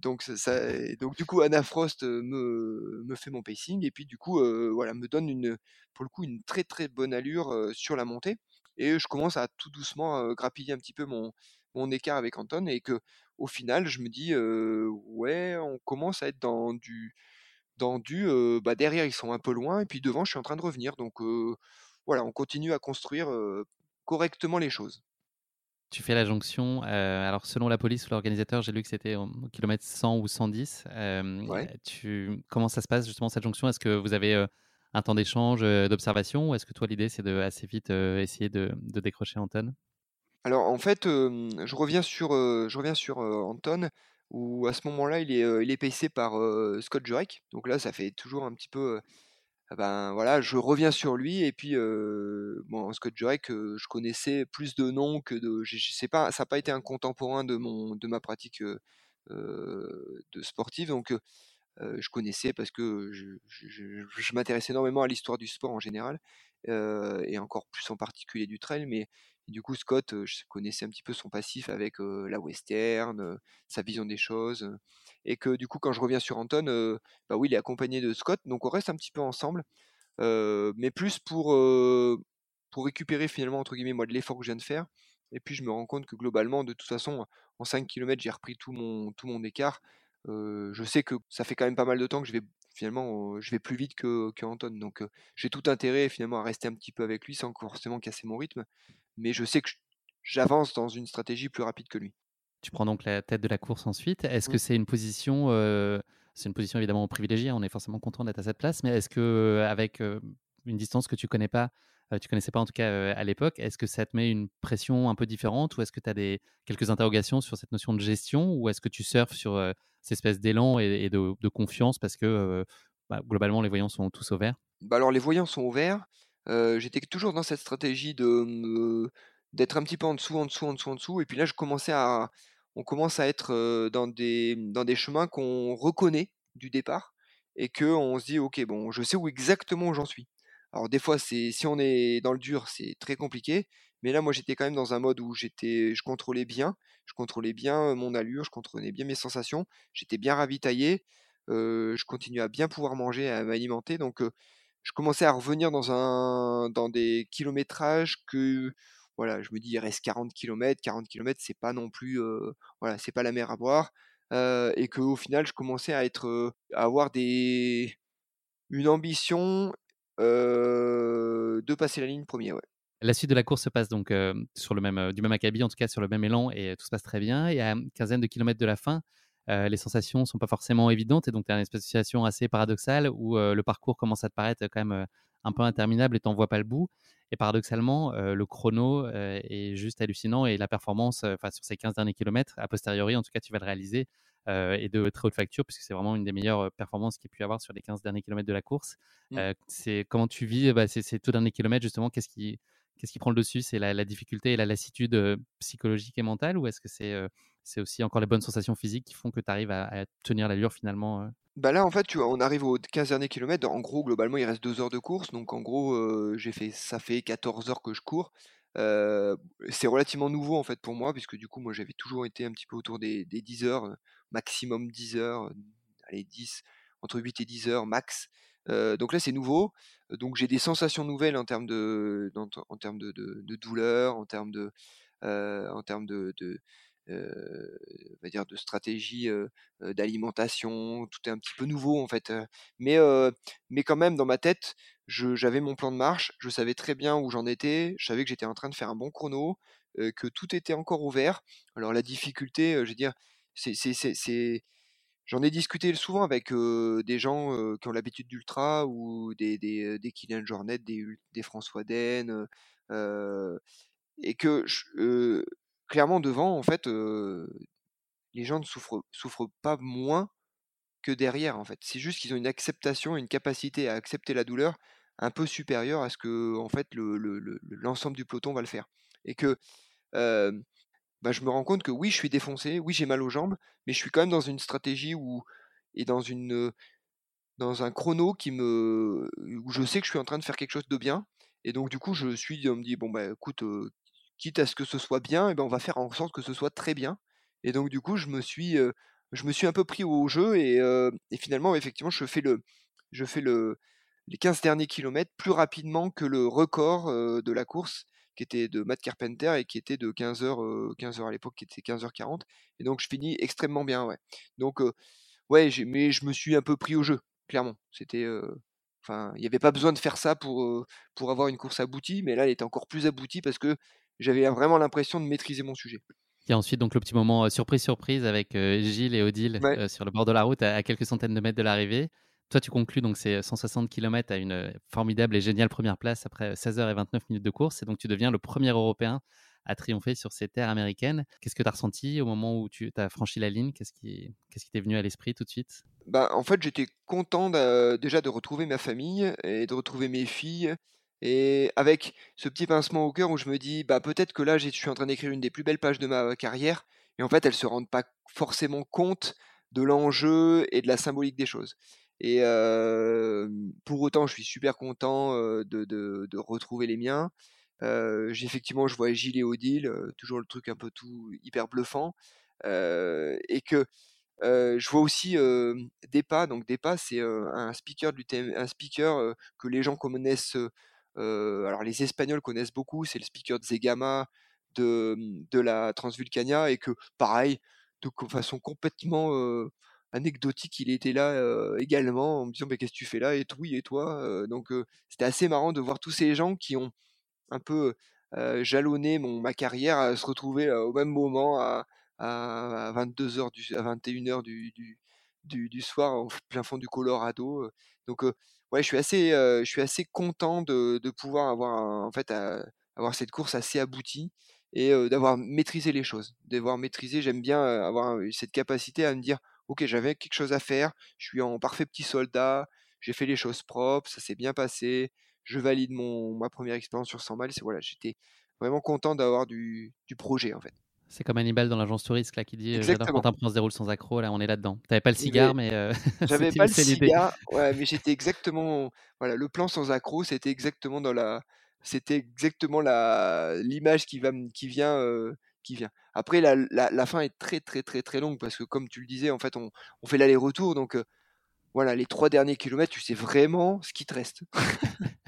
donc, ça, donc du coup, Anna Frost me, me fait mon pacing et puis du coup, voilà, me donne une, pour le coup une très très bonne allure sur la montée. Et je commence à tout doucement grappiller un petit peu mon, mon écart avec Anton et que au final, je me dis, ouais, on commence à être dans du, dans du, bah derrière ils sont un peu loin et puis devant je suis en train de revenir. Donc voilà, on continue à construire correctement les choses. Tu fais la jonction. Euh, alors, selon la police ou l'organisateur, j'ai lu que c'était au kilomètre 100 ou 110. Euh, tu, comment ça se passe justement cette jonction? Est-ce que vous avez euh, un temps d'échange, d'observation Ou est-ce que toi, l'idée, c'est de assez vite essayer de, de décrocher Anton? Alors en fait, je reviens sur, je reviens sur, Anton, où à ce moment-là, il est, il est pacé par, Scott Jurek. Donc là, ça fait toujours un petit peu, ben, voilà, je reviens sur lui et puis, bon, Scott Jurek, je connaissais plus de noms que de je pas ça n'a pas été un contemporain de mon de ma pratique, de sportive donc je connaissais parce que je, m'intéressais énormément à l'histoire du sport en général, et encore plus en particulier du trail. Mais du coup, Scott, je connaissais un petit peu son passif avec la western, sa vision des choses. Et que du coup, quand je reviens sur Anton, bah oui, il est accompagné de Scott, donc on reste un petit peu ensemble, mais plus pour, pour récupérer finalement, entre guillemets, moi, de l'effort que je viens de faire. Et puis je me rends compte que globalement, de toute façon, en 5 km, j'ai repris tout mon, tout mon écart je sais que ça fait quand même pas mal de temps que je vais finalement je vais plus vite que, Anton. Donc j'ai tout intérêt finalement à rester un petit peu avec lui sans forcément casser mon rythme. Mais je sais que j'avance dans une stratégie plus rapide que lui. Tu prends donc la tête de la course ensuite. Est-ce que c'est une position, c'est une position évidemment privilégiée, on est forcément content d'être à cette place, mais est-ce que avec une distance que tu connais pas, tu connaissais pas en tout cas à l'époque, est-ce que ça te met une pression un peu différente ou est-ce que tu as des, quelques interrogations sur cette notion de gestion ou est-ce que tu surfes sur cette espèce d'élan et, de, confiance parce que bah, globalement les voyants sont tous au vert? Bah Alors les voyants sont au vert. J'étais toujours dans cette stratégie de d'être un petit peu en dessous, en dessous, en dessous, en dessous. Et puis là, je commençais à, on commence à être dans des, dans des chemins qu'on reconnaît du départ et que on se dit, ok, bon, je sais où exactement j'en suis. Alors des fois, c'est si on est dans le dur, c'est très compliqué. Mais là, moi, j'étais quand même dans un mode où j'étais, je contrôlais bien, je contrôlais bien mon allure, je contrôlais bien mes sensations. J'étais bien ravitaillé. je continuais à bien pouvoir manger, à m'alimenter. Donc, je commençais à revenir dans un, dans des kilométrages que, voilà, je me dis, il reste 40 km. 40 km, c'est pas non plus, voilà, c'est pas la mer à boire. et qu'au final, je commençais à être, à avoir des, une ambition de passer la ligne premier, ouais. La suite de la course se passe donc sur le même, du même acabit, en tout cas sur le même élan, et tout se passe très bien. Et à une quinzaine de kilomètres de la fin, les sensations sont pas forcément évidentes, et donc tu as une situation assez paradoxale où le parcours commence à te paraître quand même un peu interminable et t'en vois pas le bout. Et paradoxalement, le chrono est juste hallucinant et la performance, enfin sur ces 15 derniers kilomètres, a posteriori, en tout cas, tu vas le réaliser, et de très haute facture, puisque c'est vraiment une des meilleures performances qu'il ait pu avoir sur les 15 derniers kilomètres de la course. Mmh. c'est comment tu vis bah, ces, ces tout derniers kilomètres, justement, qu'est-ce qui, qu'est-ce qui prend le dessus? C'est la, difficulté et la lassitude psychologique et mentale, ou est-ce que c'est c'est aussi encore les bonnes sensations physiques qui font que tu arrives à, tenir l'allure finalement bah là, en fait, tu vois, on arrive aux 15 derniers kilomètres. En gros, globalement, il reste 2 heures de course. Donc, en gros, j'ai fait, ça fait 14 heures que je cours c'est relativement nouveau en fait pour moi, puisque du coup, moi j'avais toujours été un petit peu autour des, 10 heures, maximum 10 heures, allez 10, entre 8 et 10 heures max. donc là c'est nouveau, donc j'ai des sensations nouvelles en termes de, en, termes de, douleur, en termes de, en termes de, va dire de stratégie d'alimentation, tout est un petit peu nouveau en fait. Mais, mais quand même dans ma tête, j'avais mon plan de marche, je savais très bien où j'en étais, je savais que j'étais en train de faire un bon chrono, que tout était encore ouvert. Alors la difficulté, je veux dire, c'est J'en ai discuté souvent avec des gens qui ont l'habitude d'ultra ou des, des, des Kylian Jornet, des, des François Den, et que clairement devant, en fait, les gens ne souffrent, pas moins que derrière, en fait. C'est juste qu'ils ont une acceptation, une capacité à accepter la douleur un peu supérieure à ce que, en fait, l'ensemble le, du peloton va le faire. Et que bah, je me rends compte que oui, je suis défoncé, oui, j'ai mal aux jambes, mais je suis quand même dans une stratégie où, et dans une dans un chrono qui me où je sais que je suis en train de faire quelque chose de bien et donc du coup je suis on me dit bon bah écoute quitte à ce que ce soit bien, et ben on va faire en sorte que ce soit très bien. Et donc du coup, je me suis, je me suis un peu pris au jeu et, finalement, effectivement, je fais le, je fais le, les 15 derniers kilomètres plus rapidement que le record de la course qui était de Matt Carpenter et qui était de 15h, 15 à l'époque, qui était 15h40. Et donc je finis extrêmement bien, ouais. Donc ouais, mais je me suis un peu pris au jeu, clairement. C'était Enfin, il n'y avait pas besoin de faire ça pour, pour avoir une course aboutie, mais là, elle était encore plus aboutie parce que j'avais vraiment l'impression de maîtriser mon sujet. Il y a ensuite donc le petit moment surprise surprise avec Gilles et Odile sur le bord de la route à, quelques centaines de mètres de l'arrivée. Toi, tu conclus donc ces 160 km à une formidable et géniale première place après 16 h et 29 minutes de course. Et donc, tu deviens le premier Européen à triompher sur ces terres américaines. Qu'est-ce que tu as ressenti au moment où tu as franchi la ligne? Qu'est-ce qui qu'est-ce qui t'est venu à l'esprit tout de suite? Bah, en fait, j'étais content déjà de retrouver ma famille et de retrouver mes filles. Et avec ce petit pincement au cœur où je me dis, bah peut-être que là, je suis en train d'écrire une des plus belles pages de ma carrière. Et en fait, elles se rendent pas forcément compte de l'enjeu et de la symbolique des choses. Et pour autant, je suis super content de, de, retrouver les miens. j'ai effectivement, je vois Gilles et Odile, toujours le truc un peu tout hyper bluffant. et que je vois aussi Depa. Donc Depa, c'est un speaker, du un speaker que les gens connaissent. Alors les Espagnols connaissent beaucoup. C'est le speaker de Zegama, de, mmh, de la Transvulcania, et que pareil, de façon complètement anecdotique, il était là également en me disant «Mais qu'est-ce que tu fais là? Et tout, et toi? Donc c'était assez marrant de voir tous ces gens qui ont un peu jalonné mon, ma carrière à se retrouver au même moment à, à, 22h du, à 21h du, du, du, soir en plein fond du Colorado. Donc ouais, je suis assez, je suis assez content de, pouvoir avoir en fait avoir cette course assez aboutie et d'avoir maîtrisé les choses, d'avoir maîtrisé. J'aime bien avoir cette capacité à me dire ok, j'avais quelque chose à faire, je suis en parfait petit soldat, j'ai fait les choses propres, ça s'est bien passé, je valide mon, ma première expérience sur 100 miles. Voilà, j'étais vraiment content d'avoir du, du, projet en fait. C'est comme Hannibal dans l'agence touriste là qui dit J'adore quand un prince déroule sans accro. Là, on est là-dedans. T'avais pas le cigare, mais euh, j'avais pas le cigare. Ouais, mais j'étais exactement. Voilà, le plan sans accro, c'était exactement dans la. C'était exactement la l'image qui va qui vient qui vient. Après, la, la, fin est très très très très longue parce que comme tu le disais, en fait, on, on fait l'aller-retour, donc voilà, les trois derniers kilomètres, tu sais vraiment ce qui te reste.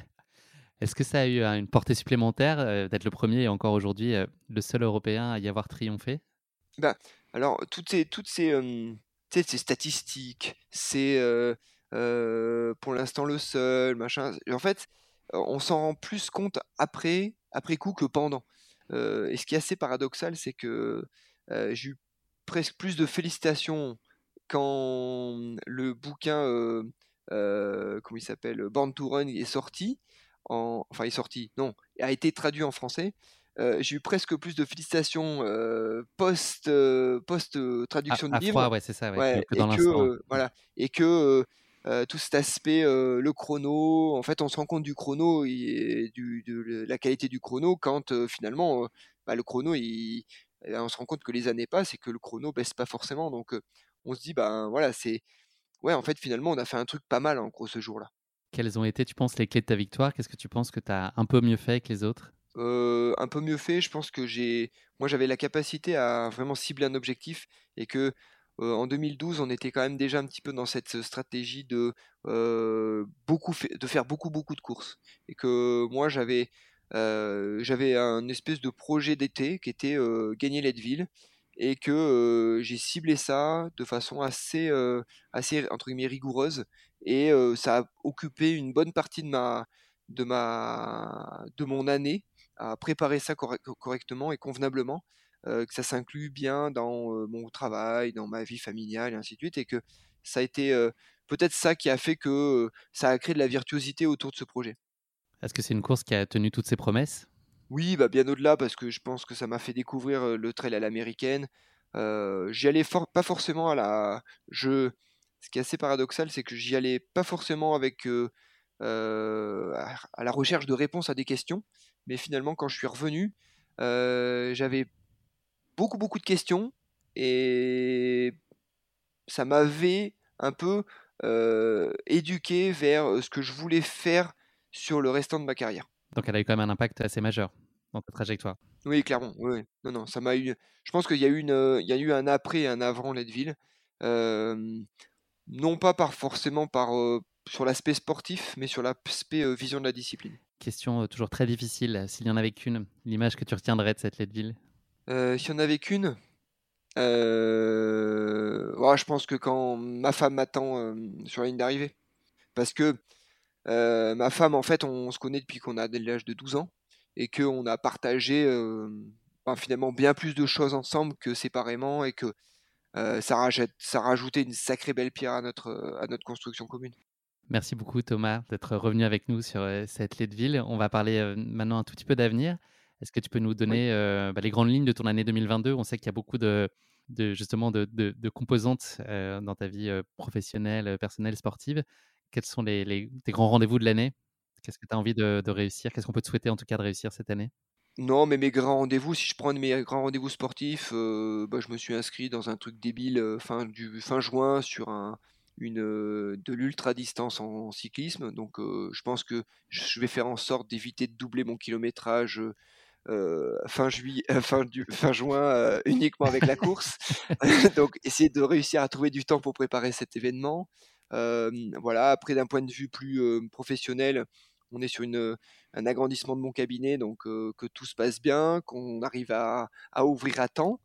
Est-ce que ça a eu une portée supplémentaire d'être le premier et encore aujourd'hui le seul Européen à y avoir triomphé? Bah, Alors, toutes ces, toutes ces statistiques, c'est pour l'instant le seul, machin. En fait, on s'en rend plus compte après, après coup que pendant. et ce qui est assez paradoxal, c'est que j'ai eu presque plus de félicitations quand le bouquin, comment il s'appelle, Born to Run est sorti enfin est sorti, non, a été traduit en français. Euh, j'ai eu presque plus de félicitations euh, post euh, post traduction de livre. ouais, c'est ça, ouais, que, dans et que voilà, et que tout cet aspect, le chrono, en fait, on se rend compte du chrono et du, de la qualité du chrono quand finalement, bah, le chrono, il, on se rend compte que les années passent et que le chrono baisse pas forcément. Donc, on se dit, ben voilà, c'est, ouais, en fait, finalement, on a fait un truc pas mal en gros ce jour-là. Quelles ont été, tu penses, les clés de ta victoire? Qu'est-ce que tu penses que tu as un peu mieux fait que les autres? Un peu mieux fait, je pense que j'ai. Moi, j'avais la capacité à vraiment cibler un objectif et que. en 2012, on était quand même déjà un petit peu dans cette stratégie de, de faire beaucoup beaucoup de courses et que moi j'avais un espèce de projet d'été qui était gagner Leadville et que j'ai ciblé ça de façon assez, assez entre rigoureuse et ça a occupé une bonne partie de ma de ma de mon année à préparer ça correctement et convenablement que ça s'inclut bien dans mon travail dans ma vie familiale et ainsi de suite et que ça a été peut-être ça qui a fait que ça a créé de la virtuosité autour de ce projet. Est-ce que c'est une course qui a tenu toutes ses promesses? Oui, bah bien au-delà parce que je pense que ça m'a fait découvrir le trail à l'américaine. J'y allais pas forcément à la je ce qui est assez paradoxal, c'est que j'y allais pas forcément avec à la recherche de réponses à des questions, mais finalement quand je suis revenu, j'avais beaucoup beaucoup de questions et ça m'avait un peu éduqué vers ce que je voulais faire sur le restant de ma carrière. Donc elle a eu quand même un impact assez majeur dans ta trajectoire. Oui, clairement. Oui, Non, non, ça m'a eu. Je pense qu'il y a eu une, il y a eu un après et un avant Leadville. Euh, non pas par forcément par sur l'aspect sportif, mais sur l'aspect vision de la discipline. Question toujours très difficile. S'il y en avait qu'une, l'image que tu retiendrais de cette Leadville euh, S'il y en avait qu'une, euh... je pense que quand ma femme m'attend sur la ligne d'arrivée, parce que ma femme, en fait, on, se connaît depuis qu'on a l'âge de 12 ans et qu'on a partagé ben, finalement bien plus de choses ensemble que séparément et que euh, ça, rajoute, ça rajoutait une sacrée belle pierre à notre, à notre construction commune. Merci beaucoup Thomas d'être revenu avec nous sur euh, cette Leadville. On va parler euh, maintenant un tout petit peu d'avenir. Est-ce que tu peux nous donner bah, les grandes lignes de ton année 2022 On sait qu'il y a beaucoup de, justement de, composantes dans ta vie professionnelle, personnelle, sportive. Quels sont les, tes grands rendez-vous de l'année? Qu'est-ce que tu as envie de, réussir? Qu'est-ce qu'on peut te souhaiter en tout cas de réussir cette année? Non, mais mes grands rendez-vous, si je prends mes grands rendez-vous sportifs, bah, je me suis inscrit dans un truc débile fin, du, fin juin sur un, une, de l'ultra distance en, cyclisme. Donc je pense que je vais faire en sorte d'éviter de doubler mon kilométrage fin, juillet, fin, du, fin juin uniquement avec la course. donc essayer de réussir à trouver du temps pour préparer cet événement. voilà, après d'un point de vue plus professionnel, on est sur une, un agrandissement de mon cabinet, donc que tout se passe bien, qu'on arrive à, ouvrir à temps.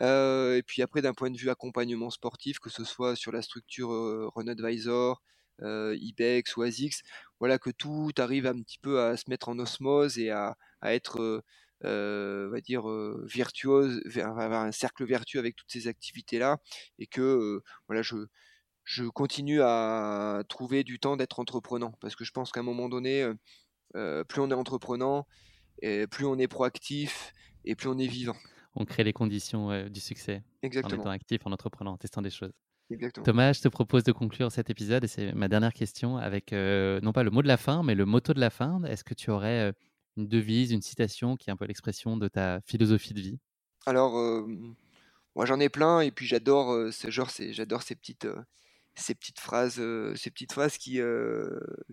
Euh, et puis après, d'un point de vue accompagnement sportif, que ce soit sur la structure euh, Run Advisor, euh, IBEX ou ASICS, voilà que tout arrive un petit peu à se mettre en osmose et à, être, on dire, virtuose, avoir un cercle vertueux avec toutes ces activités-là, et que voilà, je, je continue à trouver du temps d'être entreprenant, parce que je pense qu'à un moment donné, plus on est entreprenant, et plus on est proactif, et plus on est vivant on crée les conditions du succès Exactement. en étant actif, en entreprenant, en testant des choses. Exactement. Thomas, je te propose de conclure cet épisode et c'est ma dernière question avec non pas le mot de la fin, mais le motto de la fin. Est-ce que tu aurais une devise, une citation qui est un peu l'expression de ta philosophie de vie? Alors, moi j'en ai plein et puis j'adore ce genre, j'adore ces petites ces petites phrases, ces petites phrases qui,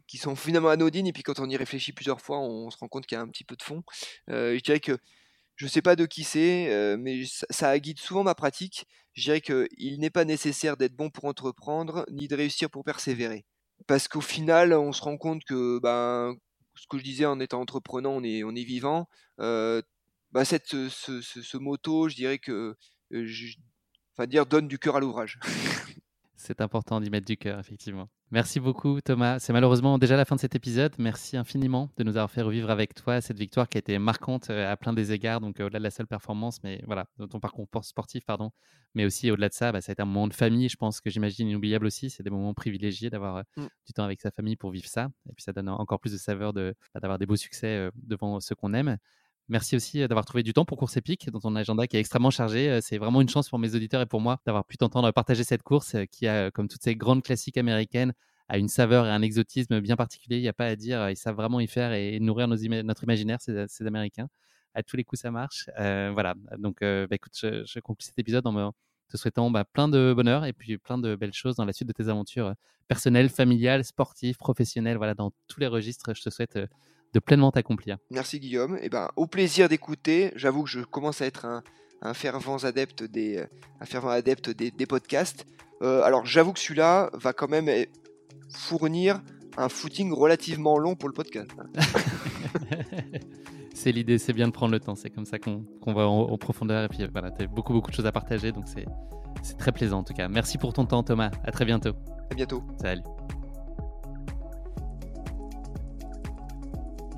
qui sont finalement anodines et puis quand on y réfléchit plusieurs fois, on, se rend compte qu'il y a un petit peu de fond. je dirais que je ne sais pas de qui c'est, euh, mais ça, guide souvent ma pratique. Je dirais qu'il n'est pas nécessaire d'être bon pour entreprendre, ni de réussir pour persévérer. Parce qu'au final, on se rend compte que ben, ce que je disais en étant entreprenant, on est, on est vivant. Euh, ben, cette, ce, ce, moto, je dirais que, euh, enfin dire, donne du cœur à l'ouvrage. C'est important d'y mettre du cœur, effectivement. Merci beaucoup, Thomas. C'est malheureusement déjà la fin de cet épisode. Merci infiniment de nous avoir fait revivre avec toi cette victoire qui a été marquante euh, à plein des égards, donc euh, au-delà de la seule performance, mais voilà, ton parcours sportif, pardon. Mais aussi au-delà de ça, bah, ça a été un moment de famille, je pense que j'imagine inoubliable aussi. C'est des moments privilégiés d'avoir euh, mm. du temps avec sa famille pour vivre ça. Et puis ça donne encore plus de saveur de, bah, d'avoir des beaux succès devant ceux qu'on aime. Merci aussi d'avoir trouvé du temps pour Course Épique dans ton agenda qui est extrêmement chargé. C'est vraiment une chance pour mes auditeurs et pour moi d'avoir pu t'entendre partager cette course qui a, comme toutes ces grandes classiques américaines, a une saveur et un exotisme bien particulier. Il n'y a pas à dire. Ils savent vraiment y faire et nourrir notre imaginaire, ces, Américains. À tous les coups, ça marche. voilà. Donc, bah, écoute, je, conclue cet épisode en te souhaitant bah, plein de bonheur et puis plein de belles choses dans la suite de tes aventures personnelles, familiales, sportives, professionnelles. Voilà, dans tous les registres, je te souhaite de pleinement t'accomplir. Merci Guillaume. Et eh ben, au plaisir d'écouter. J'avoue que je commence à être un, fervent adepte des, un fervent adepte des, podcasts. Euh, alors j'avoue que celui-là va quand même eh, fournir un footing relativement long pour le podcast. c'est l'idée, c'est bien de prendre le temps. C'est comme ça qu'on va en, profondeur. Et puis voilà, tu as beaucoup, beaucoup de choses à partager. Donc c'est très plaisant en tout cas. Merci pour ton temps, Thomas. À très bientôt. À bientôt. Salut.